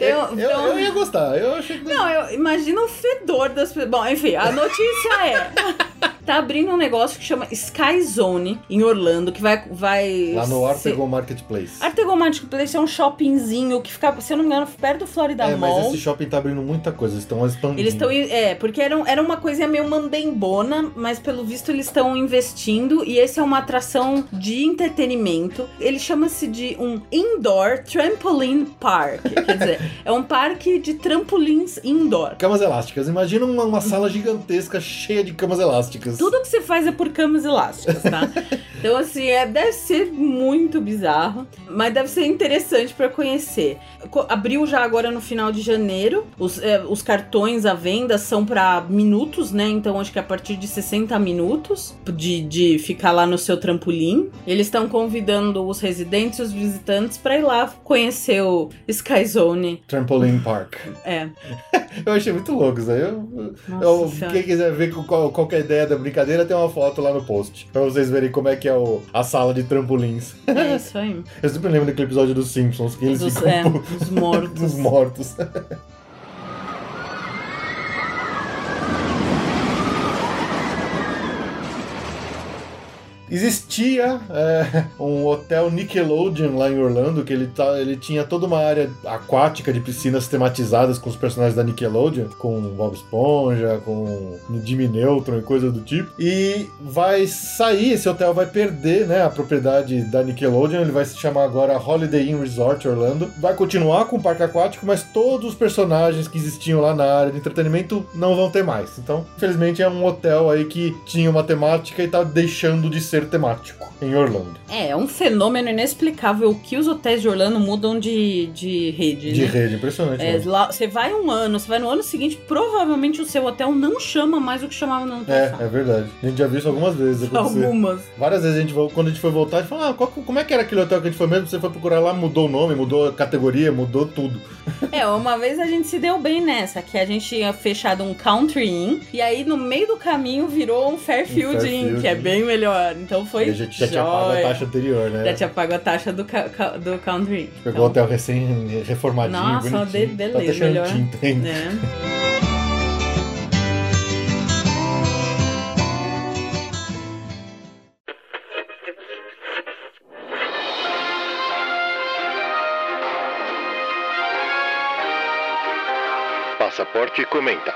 Eu, eu, um- eu ia gostar, eu achei que. Não, eu imagino o fedor das pessoas. Bom, enfim, a notícia é. Tá abrindo um negócio que chama Sky Zone em Orlando, que vai. vai Lá no ser- Artegon Marketplace. Artegon Marketplace é um shoppingzinho que fica, se eu não me engano, perto do Florida É, Mall. mas esse shopping tá abrindo muita coisa, eles estão expandindo. Eles estão. É, porque era, era uma coisinha meio mambembona, mas pelo visto eles estão investindo e esse é uma atração de entretenimento. Ele chama-se de um Indoor Trampoline Park. Quer dizer, é um parque de trampolins indoor. Camas elásticas. Imagina uma, uma sala gigantesca cheia de camas elásticas. Tudo que você faz é por camas elásticas, tá? Então, assim, é, deve ser muito bizarro, mas deve ser interessante pra conhecer. Co- Abriu já agora no final de janeiro. Os, é, os cartões à venda são pra minutos, né? Então, acho que a partir de 60 minutos de, de ficar lá no seu trampolim. Eles estão convidando os residentes e os visitantes pra ir lá conhecer o Sky Zone. Trampoline Park. É. Eu achei muito louco isso aí. Eu, Nossa eu- quem quiser ver qual, qual é a ideia da brincadeira, tem uma foto lá no post. Pra vocês verem como é que é o- a sala de trampolins. É isso aí. Eu sempre lembro daquele episódio dos Simpsons, que eles Dos, ficam é, dos mortos. dos mortos. Existia é, um hotel Nickelodeon lá em Orlando, que ele, tá, ele tinha toda uma área aquática de piscinas tematizadas com os personagens da Nickelodeon, com Bob Esponja, com Jimmy Neutron e coisa do tipo. E vai sair, esse hotel vai perder né, a propriedade da Nickelodeon, ele vai se chamar agora Holiday Inn Resort Orlando. Vai continuar com o parque aquático, mas todos os personagens que existiam lá na área de entretenimento não vão ter mais. Então, infelizmente, é um hotel aí que tinha uma temática e tá deixando de ser temático em Orlando. É, é um fenômeno inexplicável que os hotéis de Orlando mudam de, de rede, De né? rede, impressionante. É, mesmo. lá, você vai um ano, você vai no ano seguinte, provavelmente o seu hotel não chama mais o que chamava no ano É, passado. é verdade. A gente já viu isso algumas vezes acontecer. Algumas. Várias vezes a gente, quando a gente foi voltar, a gente falou, ah, qual- como é que era aquele hotel que a gente foi mesmo? Você foi procurar lá, mudou o nome, mudou a categoria, mudou tudo. É, uma vez a gente se deu bem nessa, que a gente tinha fechado um Country Inn, e aí no meio do caminho virou um Fairfield, Um Inn, Fairfield. que é bem melhor. Então foi E a gente já tinha pago a taxa anterior, né? Já tinha pago a taxa do, do Country Inn. Pegou Então, o hotel recém-reformadinho, Nossa, bonitinho. de- beleza, tá até cheio melhor. tinta ainda. né? Passaporte comenta.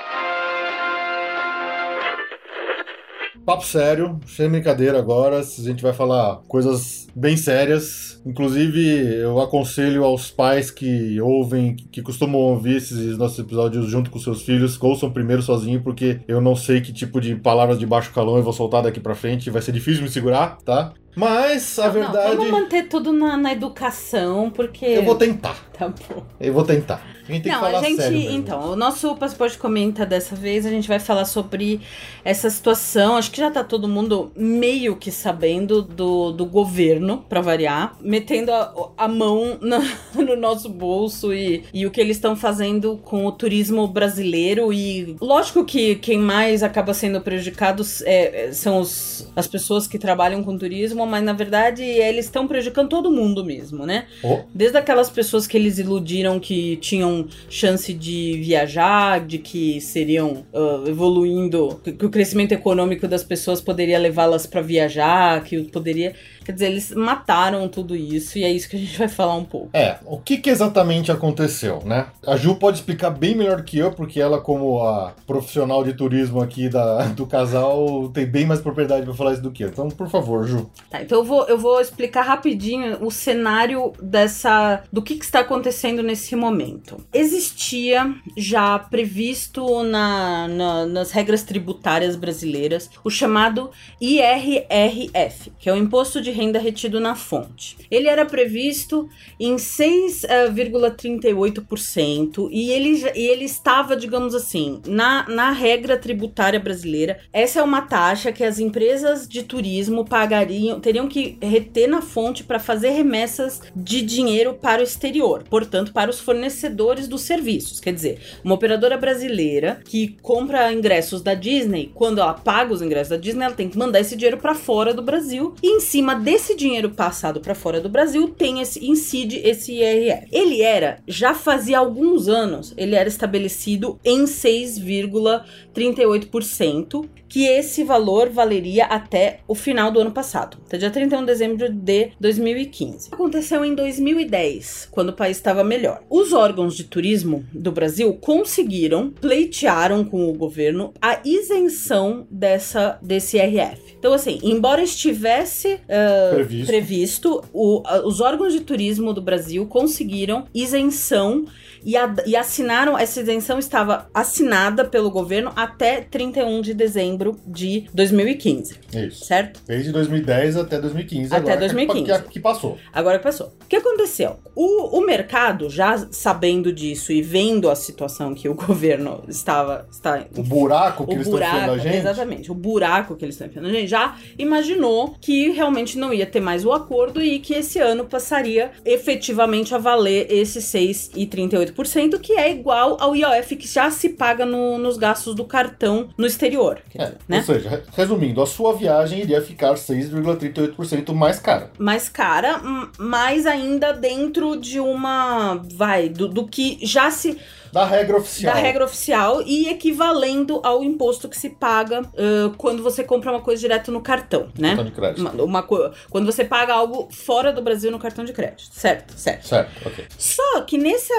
Papo sério, sem brincadeira agora, a gente vai falar coisas bem sérias. Inclusive, eu aconselho aos pais que ouvem, que costumam ouvir esses nossos episódios junto com seus filhos, ouçam primeiro sozinho, porque eu não sei que tipo de palavras de baixo calão eu vou soltar daqui pra frente, vai ser difícil me segurar, tá? Mas a Não, verdade. vamos manter tudo na, na educação, porque. Eu vou tentar. Tá bom. Eu vou tentar. A gente tem Não, que falar a gente. sério mesmo. Então, o nosso passaporte comenta dessa vez, a gente vai falar sobre essa situação. Acho que já tá todo mundo meio que sabendo do, do governo, pra variar, metendo a, a mão na- no nosso bolso e, e o que eles estão fazendo com o turismo brasileiro. E lógico que quem mais acaba sendo prejudicado é- é- são os, as pessoas que trabalham com turismo, mas na verdade eles estão prejudicando todo mundo mesmo, né? Oh, Desde aquelas pessoas que eles iludiram que tinham chance de viajar, de que seriam ah, evoluindo, que, que o crescimento econômico das pessoas poderia levá-las para viajar, que poderia. Quer dizer, eles mataram tudo isso e é isso que a gente vai falar um pouco. É, o que, que exatamente aconteceu, né? A Ju pode explicar bem melhor que eu, porque ela, como a profissional de turismo aqui da, do casal, tem bem mais propriedade pra falar isso do que eu. Então, por favor, Ju. Tá, então eu vou, eu vou explicar rapidinho o cenário dessa. do que, que está acontecendo nesse momento. Existia já previsto na, na- nas regras tributárias brasileiras o chamado IRRF, que é o Imposto de Renda Retido na Fonte. Ele era previsto em 6,38% e ele, e ele estava, digamos assim, na, na regra tributária brasileira. Essa é uma taxa que as empresas de turismo pagariam, teriam que reter na fonte para fazer remessas de dinheiro para o exterior, portanto, para os fornecedores dos serviços. Quer dizer, uma operadora brasileira que compra ingressos da Disney, quando ela paga os ingressos da Disney, ela tem que mandar esse dinheiro para fora do Brasil e em cima desse dinheiro passado para fora do Brasil tem esse incide esse IRF. Ele era já fazia alguns anos, ele era estabelecido em 6,38%, que esse valor valeria até o final do ano passado, até dia 31 de dezembro de 2015. Aconteceu em 2010, quando o país estava melhor. Os órgãos de turismo do Brasil conseguiram, pleitearam com o governo a isenção dessa desse IRF. Então, assim, embora estivesse ah, Previsto. previsto, o- a- os órgãos de turismo do Brasil conseguiram isenção e, a- e assinaram, essa isenção estava assinada pelo governo até 31 de dezembro de 2015, Isso. certo? Desde 2010 até 2015. Até agora, 2015. Que, que passou. Agora que passou. O que aconteceu? O, o mercado, já sabendo disso e vendo a situação que o governo estava. Está, O buraco que o eles estão enfiando buraco, a gente. exatamente, o buraco que eles estão enfiando a gente, já imaginou que realmente não ia ter mais o acordo e que esse ano passaria efetivamente a valer esse 6,38%, que é igual ao IOF que já se paga no- nos gastos do cartão no exterior. É, né? Ou seja, re- resumindo, a sua viagem iria ficar 6,38% mais cara. mais cara, mais ainda dentro de uma. Vai, do, do que já se. Da regra oficial. da regra oficial e equivalendo ao imposto que se paga ãh, quando você compra uma coisa direto no cartão, né? Cartão de crédito. Uma, uma quando você paga algo fora do Brasil no cartão de crédito. Certo, certo. Certo, ok. Só que nessa,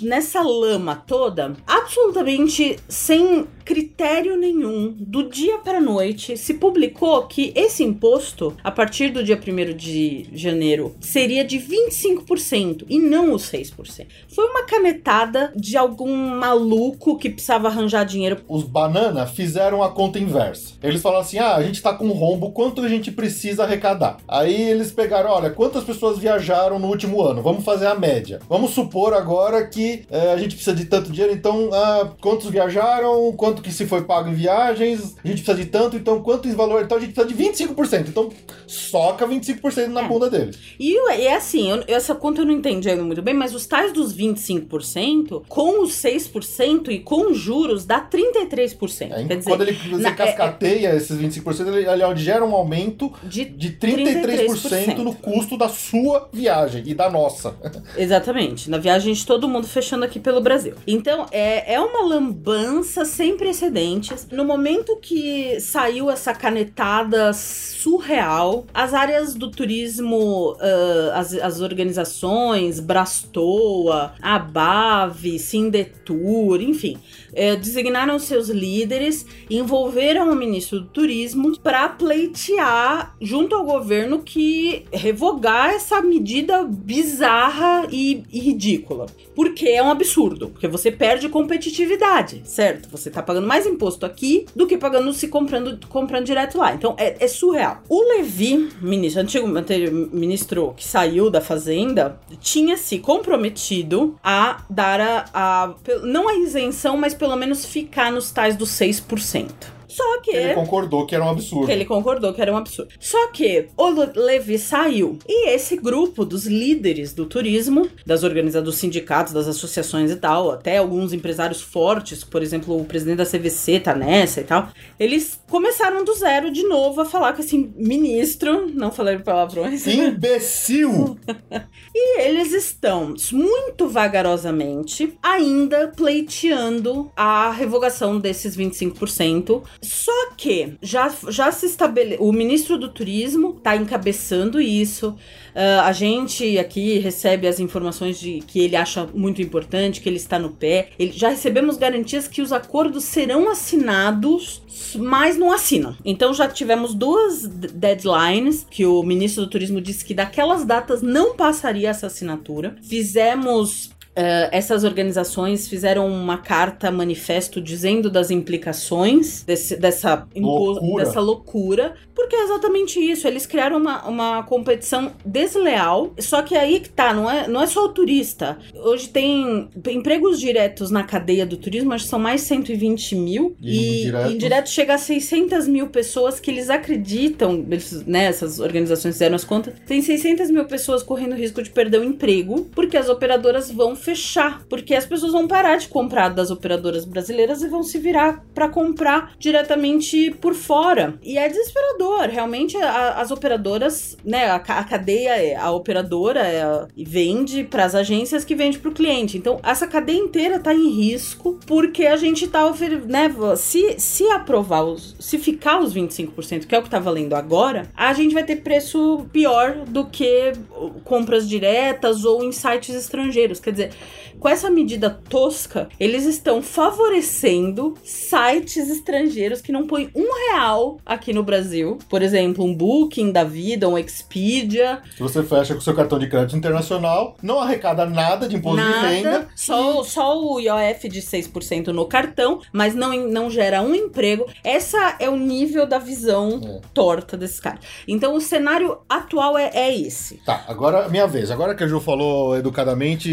nessa lama toda, absolutamente sem critério nenhum, do dia para noite, se publicou que esse imposto, a partir do dia 1 de janeiro, seria de 25% e não os 6%. Foi uma canetada de algum maluco que precisava arranjar dinheiro. Os banana fizeram a conta inversa. Eles falaram assim: ah, a gente tá com rombo, quanto a gente precisa arrecadar? Aí eles pegaram: olha, quantas pessoas viajaram no último ano? Vamos fazer a média. Vamos supor agora que eh, a gente precisa de tanto dinheiro, então ah, quantos viajaram? Quanto que se foi pago em viagens? A gente precisa de tanto, então quanto esse valor? Então a gente precisa de 25%. Então soca 25% na É. bunda deles. E é é assim, eu- essa conta eu não entendi ainda muito bem, mas os tais dos 25%, com os 6% e com juros, dá 33%. Aí, Quer dizer, quando ele, você na- é- cascateia esses 25%, ele, ele gera um aumento de de 33% no custo da sua viagem e da nossa. Exatamente. Na viagem de todo mundo fechando aqui pelo Brasil. Então, é, é uma lambança sem precedentes. No momento que saiu essa canetada surreal, as áreas do turismo, ah, as, as organizações, Brastoa, Abave, Sindetur, enfim, eh, designaram seus líderes, envolveram o ministro do turismo para pleitear junto ao governo que revogar essa medida bizarra e, e ridícula. Porque é um absurdo, porque você perde competitividade, certo? Você tá pagando mais imposto aqui do que pagando se comprando, comprando direto lá. Então é, é surreal. O Levi, ministro, antigo ministro que saiu da Fazenda, tinha se comprometido a dar a, a não a isenção, mas pelo menos ficar nos tais dos 6%. Só que. Ele concordou que era um absurdo. Que ele concordou que era um absurdo. Só que o Levi saiu. E esse grupo dos líderes do turismo, das organizações, dos sindicatos, das associações e tal, até alguns empresários fortes, por exemplo, o presidente da CVC tá nessa e tal, eles começaram do zero de novo a falar com esse ministro, não falei palavrões. Imbecil! e eles estão muito vagarosamente ainda pleiteando a revogação desses 25%, só que já, já se estabelece. O ministro do Turismo está encabeçando isso. Uh, a gente aqui recebe as informações de que ele acha muito importante, que ele está no pé. Ele, já recebemos garantias que os acordos serão assinados, mas não assinam. Então já tivemos duas deadlines que o ministro do Turismo disse que daquelas datas não passaria essa assinatura. Fizemos Uh, essas organizações fizeram uma carta manifesto dizendo das implicações desse, dessa, loucura. dessa loucura, porque é exatamente isso. Eles criaram uma, uma competição desleal. Só que aí que tá, não é, não é só o turista. Hoje tem empregos diretos na cadeia do turismo, acho que são mais 120 mil. E, e indireto chega a 600 mil pessoas que eles acreditam, eles, né, essas organizações fizeram as contas, tem 600 mil pessoas correndo risco de perder o emprego, porque as operadoras vão fechar, porque as pessoas vão parar de comprar das operadoras brasileiras e vão se virar para comprar diretamente por fora. E é desesperador, realmente a, as operadoras, né, a, a cadeia a operadora é, vende para as agências que vende para o cliente. Então essa cadeia inteira tá em risco porque a gente tá oferecendo, né, se se aprovar os, se ficar os 25%, que é o que tá valendo agora, a gente vai ter preço pior do que compras diretas ou em sites estrangeiros. Quer dizer, com essa medida tosca, eles estão favorecendo sites estrangeiros que não põem um real aqui no Brasil. Por exemplo, um Booking da vida, um Expedia. Se você fecha com seu cartão de crédito internacional, não arrecada nada de imposto nada, de renda. Só, só o IOF de 6% no cartão, mas não, não gera um emprego. Essa é o nível da visão é. torta desse cara. Então o cenário atual é, é esse. Tá, agora minha vez. Agora que a Ju falou educadamente,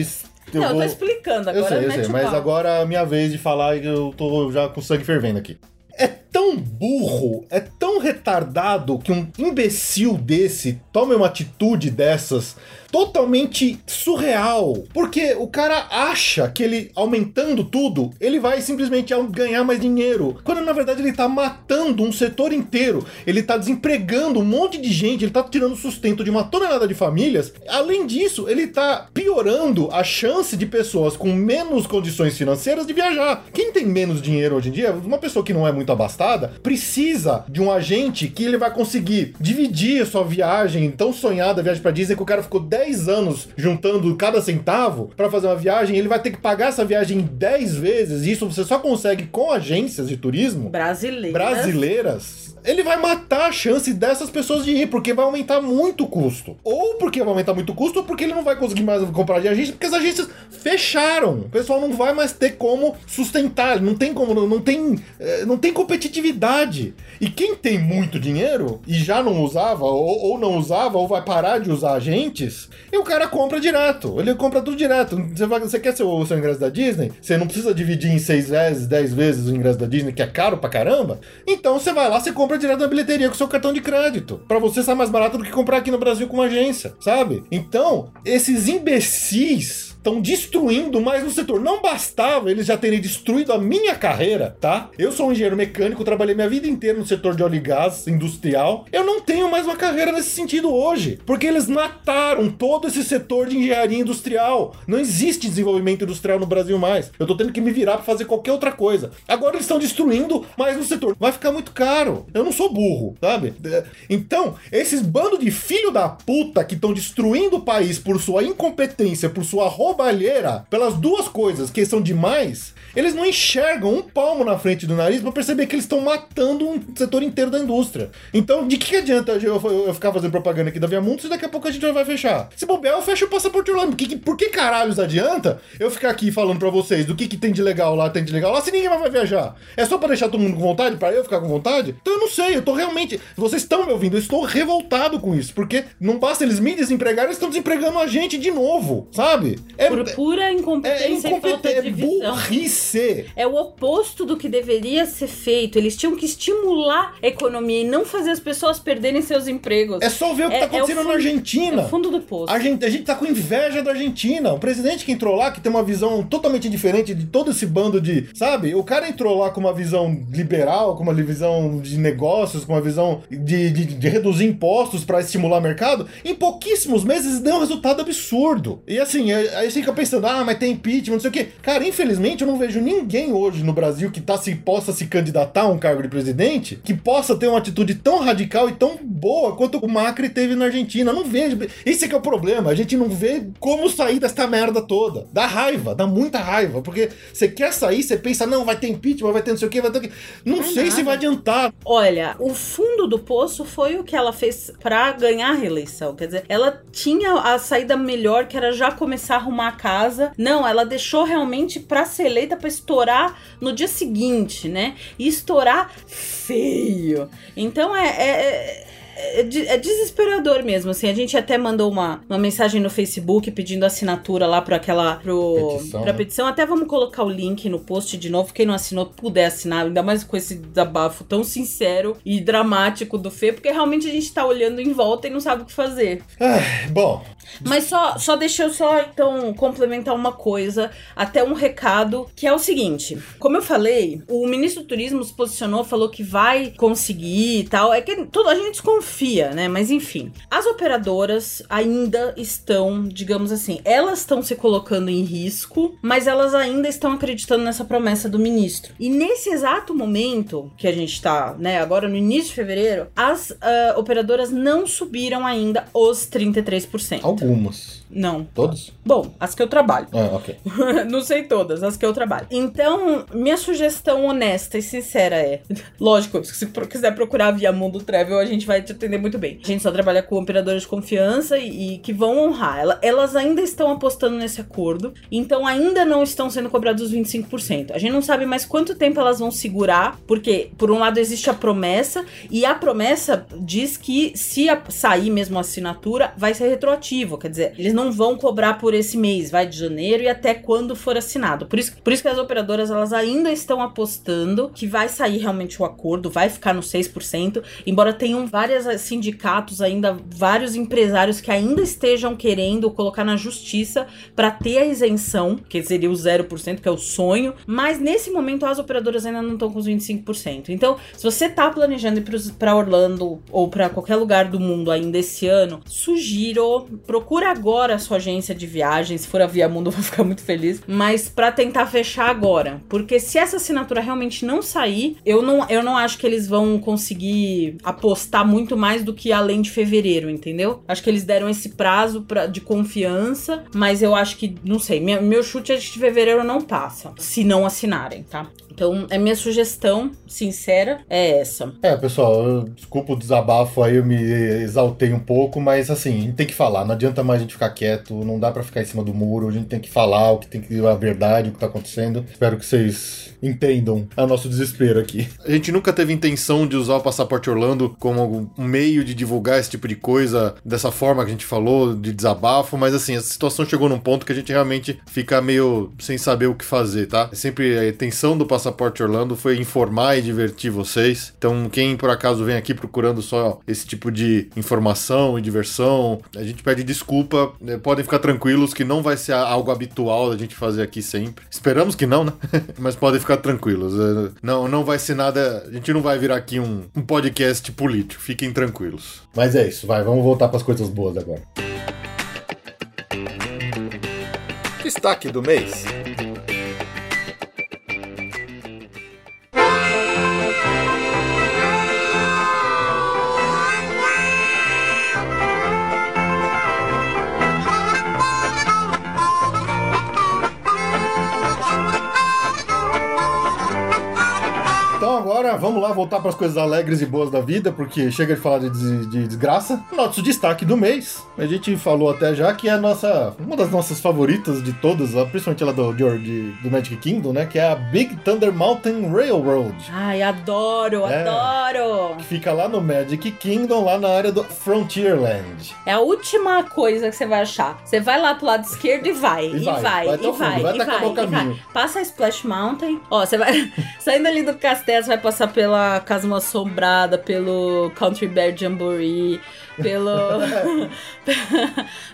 eu não, vou... eu tô explicando agora. Eu sei, eu sei, mas agora é a minha vez de falar e eu tô já com o sangue fervendo aqui. É tão burro, é tão retardado que um imbecil desse tome uma atitude dessas totalmente surreal. Porque o cara acha que ele, aumentando tudo, ele vai simplesmente ganhar mais dinheiro. Quando na verdade ele tá matando um setor inteiro. Ele tá desempregando um monte de gente, ele tá tirando sustento de uma tonelada de famílias. Além disso, ele tá piorando a chance de pessoas com menos condições financeiras de viajar. Quem tem menos dinheiro hoje em dia, uma pessoa que não é muito abastada, precisa de um agente que ele vai conseguir dividir a sua viagem, tão sonhada viagem para Disney que o cara ficou 10 10 anos juntando cada centavo para fazer uma viagem, ele vai ter que pagar essa viagem 10 vezes. E isso você só consegue com agências de turismo brasileiras. brasileiras ele vai matar a chance dessas pessoas de ir, porque vai aumentar muito o custo. Ou porque vai aumentar muito o custo, ou porque ele não vai conseguir mais comprar de agência, porque as agências fecharam. O pessoal não vai mais ter como sustentar, não tem como, não tem, eh, não tem competitividade. E quem tem muito dinheiro e já não usava, ou, ou não usava, ou vai parar de usar agentes, e o cara compra direto. Ele compra tudo direto. Você, vai, você quer seu, seu ingresso da Disney? Você não precisa dividir em seis vezes, dez vezes o ingresso da Disney, que é caro pra caramba. Então você vai lá, você compra compra direto na bilheteria com seu cartão de crédito. Para você sai mais barato do que comprar aqui no Brasil com uma agência, sabe? Então, esses imbecis estão destruindo mais o setor. Não bastava eles já terem destruído a minha carreira, tá? Eu sou um engenheiro mecânico, trabalhei minha vida inteira no setor de óleo e gás industrial. Eu não tenho mais uma carreira nesse sentido hoje, porque eles mataram todo esse setor de engenharia industrial. Não existe desenvolvimento industrial no Brasil mais. Eu tô tendo que me virar para fazer qualquer outra coisa. Agora eles estão destruindo mais o setor. Vai ficar muito caro. Eu não sou burro, sabe? Então, esses bandos de filho da puta que estão destruindo o país por sua incompetência, por sua roupa roubalheira, pelas duas coisas que são demais, eles não enxergam um palmo na frente do nariz pra perceber que eles estão matando um setor inteiro da indústria. Então, de que, que adianta eu, eu, eu ficar fazendo propaganda aqui da Via Mundo se daqui a pouco a gente vai fechar? Se bobear, eu fecho o passaporte Orlando. Por que, por que caralhos adianta eu ficar aqui falando pra vocês do que, que tem de legal lá, tem de legal lá, se ninguém vai viajar? É só pra deixar todo mundo com vontade, pra eu ficar com vontade? Então eu não sei, eu tô realmente. Vocês estão me ouvindo, eu estou revoltado com isso, porque não basta eles me desempregarem, eles estão desempregando a gente de novo, sabe? É, Por pura incompetência é, incompetência, é burrice. É o oposto do que deveria ser feito. Eles tinham que estimular a economia e não fazer as pessoas perderem seus empregos. É só ver o que é, tá acontecendo é fundo, na Argentina. É fundo do poço. A gente, a gente tá com inveja da Argentina. O presidente que entrou lá, que tem uma visão totalmente diferente de todo esse bando de. Sabe? O cara entrou lá com uma visão liberal, com uma visão de negócios, com uma visão de, de, de reduzir impostos para estimular o mercado. Em pouquíssimos meses deu um resultado absurdo. E assim, aí você fica pensando, ah, mas tem impeachment, não sei o quê. Cara, infelizmente eu não vejo ninguém hoje no Brasil que tá se, possa se candidatar a um cargo de presidente que possa ter uma atitude tão radical e tão boa quanto o Macri teve na Argentina. Não vejo. Esse é que é o problema. A gente não vê como sair desta merda toda. Dá raiva, dá muita raiva. Porque você quer sair, você pensa, não, vai ter impeachment, vai ter não sei o quê, vai ter. Não, não sei nada. se vai adiantar. Olha, o fundo do poço foi o que ela fez para ganhar a reeleição. Quer dizer, ela tinha a saída melhor, que era já começar a arrumar a casa. Não, ela deixou realmente para ser eleita para estourar no dia seguinte, né? E estourar feio. Então é, é, é é, é, desesperador mesmo, assim. A gente até mandou uma, uma mensagem no Facebook pedindo assinatura lá para aquela pro, petição, pra né? petição. Até vamos colocar o link no post de novo. Quem não assinou, puder assinar, ainda mais com esse desabafo tão sincero e dramático do Fê, porque realmente a gente tá olhando em volta e não sabe o que fazer. Ah, bom, mas só, só deixa eu só, então, complementar uma coisa, até um recado, que é o seguinte. Como eu falei, o ministro do Turismo se posicionou, falou que vai conseguir e tal. É que tudo a gente desconfia, né? Mas enfim. As operadoras ainda estão, digamos assim, elas estão se colocando em risco, mas elas ainda estão acreditando nessa promessa do ministro. E nesse exato momento que a gente tá, né, agora no início de fevereiro, as uh, operadoras não subiram ainda os 33%. Algumas. Não. Todos? Bom, as que eu trabalho. Ah, ok. não sei todas, as que eu trabalho. Então, minha sugestão honesta e sincera é: lógico, se quiser procurar via Mundo Travel, a gente vai te atender muito bem. A gente só trabalha com operadores de confiança e, e que vão honrar. Ela, elas ainda estão apostando nesse acordo, então ainda não estão sendo cobrados os 25%. A gente não sabe mais quanto tempo elas vão segurar, porque, por um lado, existe a promessa, e a promessa diz que se a, sair mesmo a assinatura, vai ser retroativo. Quer dizer, eles não vão cobrar por esse mês, vai de janeiro e até quando for assinado. Por isso, por isso que as operadoras elas ainda estão apostando que vai sair realmente o acordo, vai ficar no 6%, embora tenham vários eh, sindicatos ainda, vários empresários que ainda estejam querendo colocar na justiça para ter a isenção, que seria o 0%, que é o sonho, mas nesse momento as operadoras ainda não estão com os 25%. Então, se você tá planejando ir para Orlando ou para qualquer lugar do mundo ainda esse ano, sugiro, procura agora a sua agência de viagem, se for a Via Mundo, eu vou ficar muito feliz. Mas para tentar fechar agora, porque se essa assinatura realmente não sair, eu não, eu não acho que eles vão conseguir apostar muito mais do que além de fevereiro, entendeu? Acho que eles deram esse prazo pra, de confiança, mas eu acho que, não sei, minha, meu chute é de fevereiro não passa, se não assinarem, tá? Então, a minha sugestão sincera é essa. É, pessoal, eu, desculpa o desabafo aí, eu me exaltei um pouco, mas assim, tem que falar, não adianta mais a gente ficar quieto, não dá para ficar em cima do muro, a gente tem que falar o que tem que a verdade, o que tá acontecendo. Espero que vocês entendam o nosso desespero aqui. A gente nunca teve intenção de usar o passaporte Orlando como um meio de divulgar esse tipo de coisa dessa forma que a gente falou, de desabafo, mas assim, a situação chegou num ponto que a gente realmente fica meio sem saber o que fazer, tá? Sempre a intenção do passaporte Orlando foi informar e divertir vocês. Então, quem por acaso vem aqui procurando só esse tipo de informação e diversão, a gente pede desculpa. Né? Podem ficar tranquilos que não vai ser algo habitual da gente fazer aqui sempre. Esperamos que não, né? Mas podem ficar tranquilos. É, não, não vai ser nada. A gente não vai virar aqui um, um podcast político. Fiquem tranquilos. Mas é isso, vai. Vamos voltar para as coisas boas agora. Destaque do mês. Agora vamos lá voltar para as coisas alegres e boas da vida, porque chega de falar de, de- de desgraça. Nosso destaque do mês, a gente falou até já que é a nossa, uma das nossas favoritas de todas, principalmente ela do, de- do Magic Kingdom, né? Que é a Big Thunder Mountain Railroad. Ai, adoro, É. adoro. Que fica lá no Magic Kingdom, lá na área do Frontierland. É a última coisa que você vai achar. Você vai lá pro lado esquerdo e vai, E e, vai, vai, vai e o fundo, vai, vai e vai, e vai. caminho. Passa a Splash Mountain. Ó, você vai saindo ali do castelo, você vai passar pela Casa Assombrada, pelo Country Bear Jamboree, pelo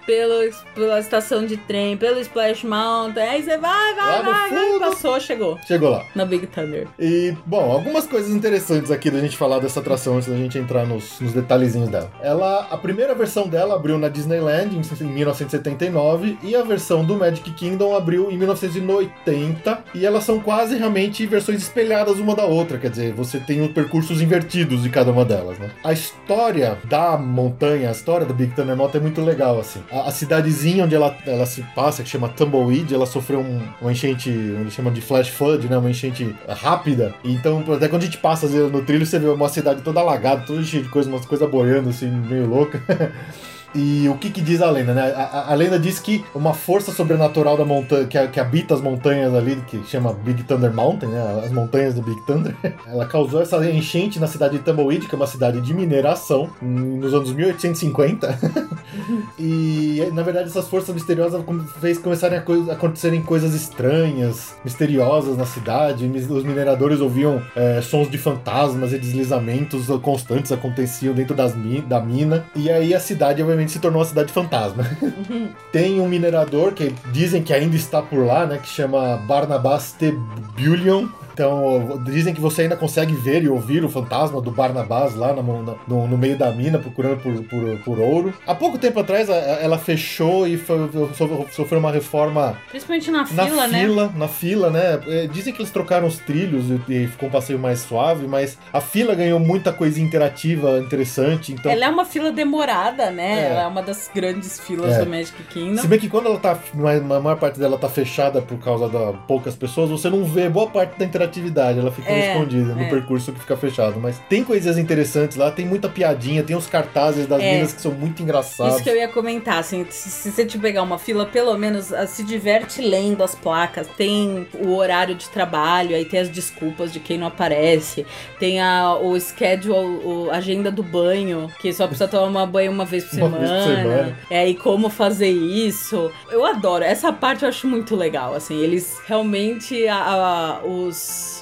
pelo pela estação de trem, pelo Splash Mountain. Aí você vai, vai, vai, vai, passou, chegou Chegou lá. na Big Thunder. E, bom, algumas coisas interessantes aqui da gente falar dessa atração antes da gente entrar nos, nos detalhezinhos dela. Ela, a primeira versão dela abriu na Disneyland em, em 1979 e a versão do Magic Kingdom abriu em 1980 e elas são quase realmente versões espelhadas uma da outra, quer dizer, você tem os percursos invertidos de cada uma delas, né? A história da montanha, a história da Big Thunder Mountain é muito legal, assim. A, a cidadezinha onde ela, ela se passa, que chama Tumbleweed, ela sofreu um, uma enchente, eles chamam de flash flood, né? Uma enchente rápida. Então, até quando a gente passa às vezes, no trilho, você vê uma cidade toda alagada, toda cheia de coisa, umas coisas boiando, assim, meio louca. E o que, que diz a lenda, né? A, a- a lenda diz que uma força sobrenatural da montanha, que, que habita as montanhas ali, que chama Big Thunder Mountain, né? As montanhas do Big Thunder, ela causou essa enchente na cidade de Tumbleweed, que é uma cidade de mineração, em- nos anos 1850. e, na verdade, essas forças misteriosas fez começarem a coi- acontecerem coisas estranhas, misteriosas na cidade. Os mineradores ouviam é, sons de fantasmas e deslizamentos constantes aconteciam dentro das da mina. E aí a cidade, obviamente, se tornou uma cidade fantasma. Tem um minerador que dizem que ainda está por lá, né? Que chama Barnabas T. Bullion. Então, dizem que você ainda consegue ver e ouvir o fantasma do Barnabás lá na mão- no, no meio da mina, procurando por, por, por ouro. Há pouco tempo atrás, ela fechou e foi- so- sofreu uma reforma Principalmente na na fila, né? fila, na fila, né? É, Dizem que eles trocaram os trilhos e, ficou um passeio mais suave, mas a fila ganhou muita coisinha interativa, interessante. Então, Ela é uma fila demorada, né? É. Ela é uma das grandes filas É. do Magic Kingdom. Se bem que quando ela tá. A maior parte dela tá fechada por causa da poucas pessoas, você não vê boa parte da interatividade. Ela fica É, escondida no é. percurso que fica fechado. Mas tem coisas interessantes lá, tem muita piadinha, tem os cartazes das É. minas que são muito engraçados. Isso que eu ia comentar, assim, se, se você te pegar uma fila, pelo menos ah, se diverte lendo as placas. Tem o horário de trabalho, aí tem as desculpas de quem não aparece, tem a, o schedule, a agenda do banho, que só precisa tomar banho uma vez por Uma semana. vez por semana. É, e como fazer isso. Eu adoro, essa parte eu acho muito legal, assim, eles realmente, a- a- os,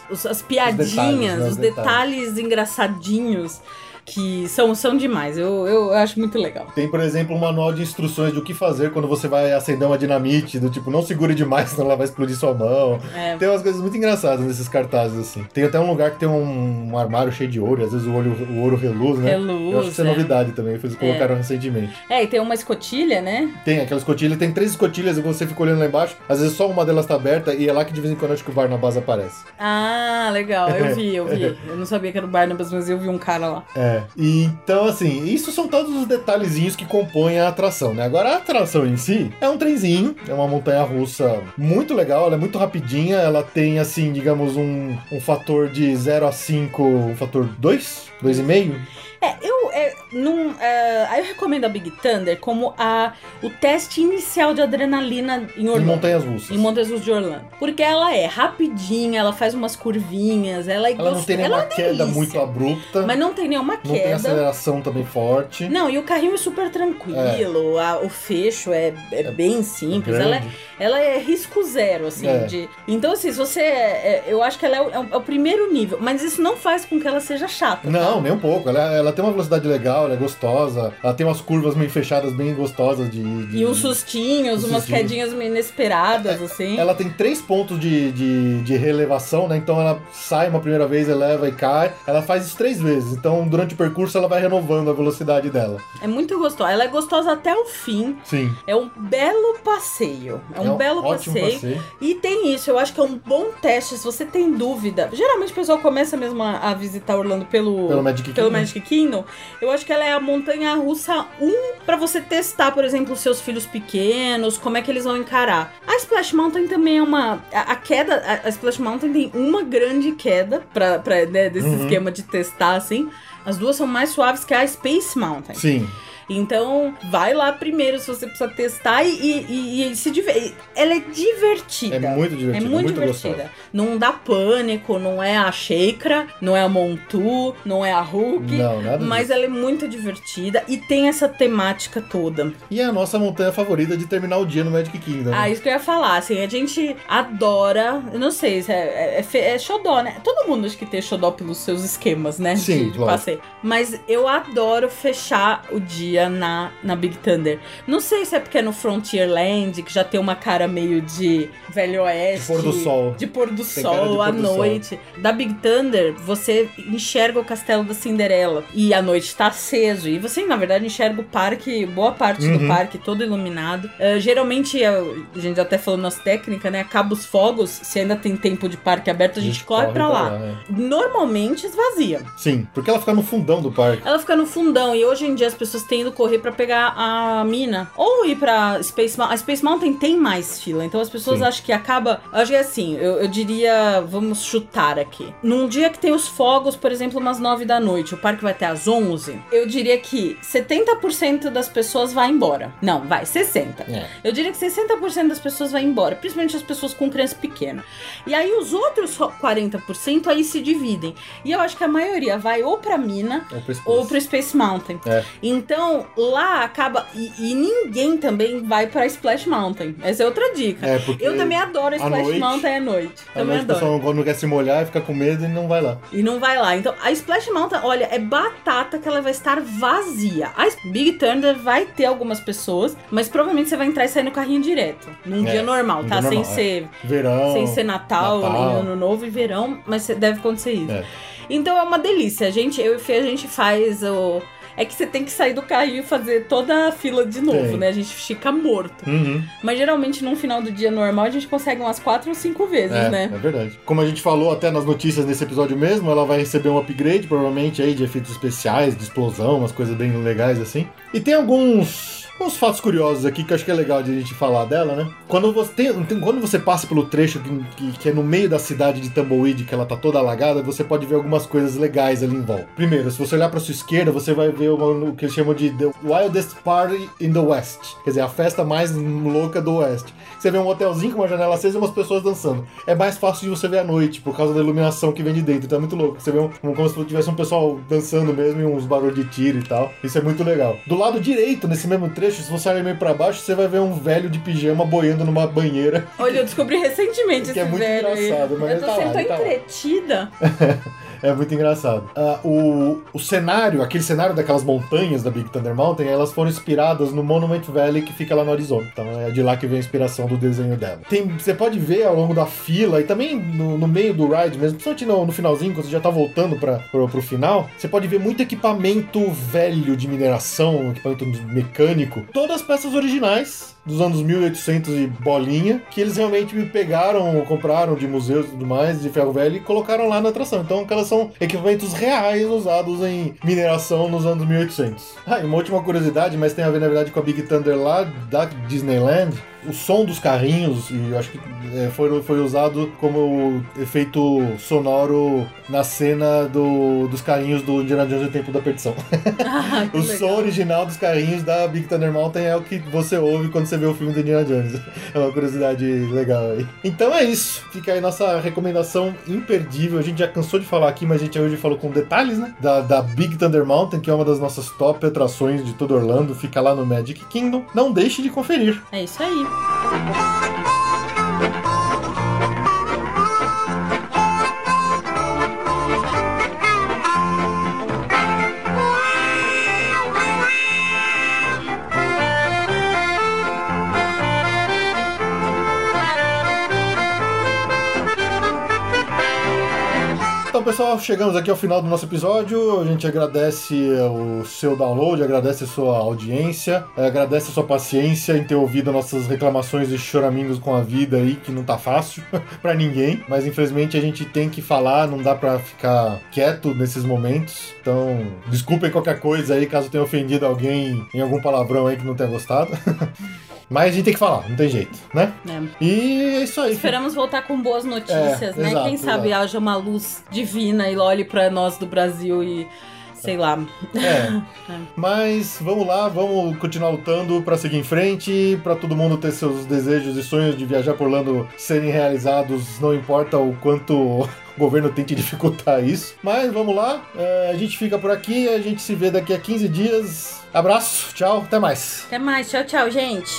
os- as piadinhas, né, os os detalhes engraçadinhos. Que são, são demais, eu, eu acho muito legal. Tem, por exemplo, um manual de instruções do que fazer quando você vai acender uma dinamite, do tipo, não segure demais, senão ela vai explodir sua mão. É, Tem umas coisas muito engraçadas nesses cartazes, assim. Tem até um lugar que tem um, um armário cheio de ouro, e às vezes o, olho, o ouro reluz, né? reluz. Eu acho que isso é é. novidade também, eles colocaram recentemente. É, e tem uma escotilha, né? Tem aquela escotilha, tem três escotilhas e você fica olhando lá embaixo, às vezes só uma delas tá aberta e é lá que de vez em quando acho que o Barnabás aparece. Ah, legal, eu vi, eu vi. Eu não sabia que era o Barnabas, mas eu vi um cara lá. É. E, então, assim, isso são todos os detalhezinhos que compõem a atração, né? Agora, a atração em si é um trenzinho, é uma montanha russa muito legal, ela é muito rapidinha, ela tem, assim, digamos, um, um fator de 0 a 5, um fator 2, 2,5. É, eu, é, num, é, aí eu recomendo a Big Thunder como a, o teste inicial de adrenalina em Em Orlando. montanhas russas. Em Montanhas Russas de Orlando. Porque ela é rapidinha, ela faz umas curvinhas, ela é Ela não gost- tem nenhuma é queda muito abrupta, Mas não tem nenhuma não tem queda. aceleração também forte. Não, e o carrinho é super tranquilo, a- o fecho é, é bem simples, ela é, ela é risco zero, assim. É. De... Então, assim, se você. é, eu acho que ela é o, é o- é o primeiro nível, mas isso não faz com que ela seja chata. Não, tá? nem um pouco. Ela, ela tem uma velocidade legal, ela é gostosa. Ela tem umas curvas meio fechadas, bem gostosas de. de- E uns sustinhos, umas sustinhos. quedinhas meio inesperadas, assim. Ela tem três pontos de, de, de relevação, né? Então ela sai uma primeira vez, eleva e cai. Ela faz isso três vezes. Então durante o percurso ela vai renovando a velocidade dela. É muito gostosa. Ela é gostosa até o fim. Sim. É um belo passeio. É um belo ótimo passeio. E tem isso, eu acho que é um bom teste se você tem dúvida. Geralmente o pessoal começa mesmo a, a visitar Orlando pelo, Pelo Magic pelo. Magic Kingdom. Eu acho que ela é a montanha russa 1 pra você testar, por exemplo, os seus filhos pequenos, como é que eles vão encarar. A Splash Mountain também é uma. A, a queda. A, a Splash Mountain tem uma grande queda pra, pra, né, desse Uhum. esquema de testar, assim. As duas são mais suaves que a Space Mountain. Sim. Então, vai lá primeiro se você precisa testar e, e, e se divertir. Ela é divertida. É muito É divertido. muito, muito divertida. Não dá pânico, não é a Sheikra, não é a Montu, não é a Hulk. Não, nada Mas disso. ela é muito divertida e tem essa temática toda. E é a nossa montanha favorita de terminar o dia no Magic Kingdom. né? Ah, isso que eu ia falar, assim, a gente adora, eu não sei, se é, é, é, é xodó, né? Todo mundo acho que tem xodó pelos seus esquemas, né? Sim, de, de lógico. passeio. Mas eu adoro fechar o dia na, na Big Thunder. Não sei se é porque é no Frontierland, que já tem uma cara meio de velho oeste. De pôr do sol. De pôr do Tem sol pôr à do sol. noite. Da Big Thunder, você enxerga o castelo da Cinderela. E a noite tá aceso. E você, na verdade, enxerga o parque, boa parte Uhum. do parque, todo iluminado. Eh, geralmente, eh, a gente até falou nas técnicas, né? Acaba os fogos, se ainda tem tempo de parque aberto, a gente, corre, pra lá. né? Normalmente esvazia. Sim, porque ela fica no fundão do parque. Ela fica no fundão e hoje em dia as pessoas têm correr pra pegar a mina ou ir pra Space Mountain. A Space Mountain tem mais fila, então as pessoas Sim. acham que acaba. Acho que é assim, eu, eu diria, vamos chutar aqui. Num dia que tem os fogos, por exemplo, umas 9 da noite, o parque vai até às 11, eu diria que 70% das pessoas vai embora. Não, vai, 60%. É. Eu diria que 60% das pessoas vai embora, principalmente as pessoas com criança pequena. E aí os outros 40% aí se dividem. E eu acho que a maioria vai ou pra mina Ou pro Space. ou pro Space Mountain. É. Então, lá acaba. E, e ninguém também vai pra Splash Mountain. Essa é outra dica. É, porque Eu também adoro Splash noite- Mountain à noite. à Também noite o adoro. pessoal quando não quer se molhar, fica com medo e não vai lá. E não vai lá. Então, a Splash Mountain, olha, é batata que ela vai estar vazia. A Big Thunder vai ter algumas pessoas, mas provavelmente você vai entrar e sair no carrinho direto. Num É, dia normal, tá? dia Sem normal, é. ser Verão. sem ser Natal, Natal. nem Ano Novo e Verão, mas deve acontecer isso. É. Então é uma delícia. A gente, eu e o Fê, a gente faz o. É que você tem que sair do carrinho e fazer toda a fila de novo, Tem. né? A gente fica morto. Uhum. Mas geralmente no final do dia normal a gente consegue umas quatro ou cinco vezes, É, né? é verdade. Como a gente falou até nas notícias nesse episódio mesmo, ela vai receber um upgrade, provavelmente aí de efeitos especiais, de explosão, umas coisas bem legais assim. E tem alguns uns fatos curiosos aqui que eu acho que é legal de a gente falar dela, né? Quando você tem, tem- quando você passa pelo trecho que, que- que é no meio da cidade de Tumbleweed, que ela tá toda alagada, você pode ver algumas coisas legais ali em volta. Primeiro, se você olhar pra sua esquerda, você vai ver uma- o que eles chamam de The Wildest Party in the West, quer dizer, a festa mais louca do Oeste. Você vê um hotelzinho com uma janela acesa e umas pessoas dançando. É mais fácil de você ver à noite, por causa da iluminação que vem de dentro. Então é muito louco. Você vê um, um- como se tivesse um pessoal dançando mesmo e uns barulhos de tiro e tal. Isso é muito legal. Do lado direito, nesse mesmo trecho, se você olhar meio pra baixo, você vai ver um velho de pijama boiando numa banheira. Olha, eu descobri recentemente Que esse é muito velho engraçado, mas Eu tô tá lá, sendo tá lá. entretida. É muito engraçado. Ah, o, o cenário, aquele cenário daquelas montanhas da Big Thunder Mountain, elas foram inspiradas no Monument Valley que fica lá no Arizona. Então é de lá que vem a inspiração do desenho dela. Tem, você pode ver ao longo da fila e também no, no meio do ride mesmo, principalmente no, no finalzinho, quando você já tá voltando para pro, pro final, você pode ver muito equipamento velho de mineração, equipamento mecânico. Todas as peças originais dos anos 1800 e bolinha, que eles realmente me pegaram, compraram de museus e tudo mais, de ferro velho, e colocaram lá na atração. Então, que elas são equipamentos reais usados em mineração nos anos 1800. Ah, e uma última curiosidade, mas tem a ver, na verdade, com a Big Thunder lá da Disneyland. O som dos carrinhos, e eu acho que é, foi, foi usado como efeito sonoro na cena do, dos carrinhos do Indiana Jones e o Tempo da Perdição. Ah, O legal. som original dos carrinhos da Big Thunder Mountain é o que você ouve quando você vê o filme do Indiana Jones. É uma curiosidade legal aí. Então é isso. Fica aí nossa recomendação imperdível. A gente já cansou de falar aqui, mas a gente hoje falou com detalhes, né? Da, da Big Thunder Mountain, que é uma das nossas top atrações de todo Orlando. Fica lá no Magic Kingdom. Não deixe de conferir. É isso aí. Então, pessoal, chegamos aqui ao final do nosso episódio. A gente agradece o seu download, agradece a sua audiência, agradece a sua paciência em ter ouvido nossas reclamações e choramingos com a vida aí, que não tá fácil para ninguém. Mas infelizmente a gente tem que falar, não dá para ficar quieto nesses momentos. Então, desculpem qualquer coisa aí, caso tenha ofendido alguém em algum palavrão aí que não tenha gostado. Mas a gente tem que falar, não tem jeito, né? É. E é isso aí. Esperamos voltar com boas notícias, É, né? exato, Quem sabe exato. haja uma luz divina e olhe pra nós do Brasil e sei lá. É. Mas vamos lá, vamos continuar lutando pra seguir em frente, pra todo mundo ter seus desejos e sonhos de viajar por Orlando serem realizados, não importa o quanto o governo tente dificultar isso. Mas vamos lá, é, a gente fica por aqui, a gente se vê daqui a 15 dias. Abraço, tchau, até mais. Até mais, tchau, tchau, gente.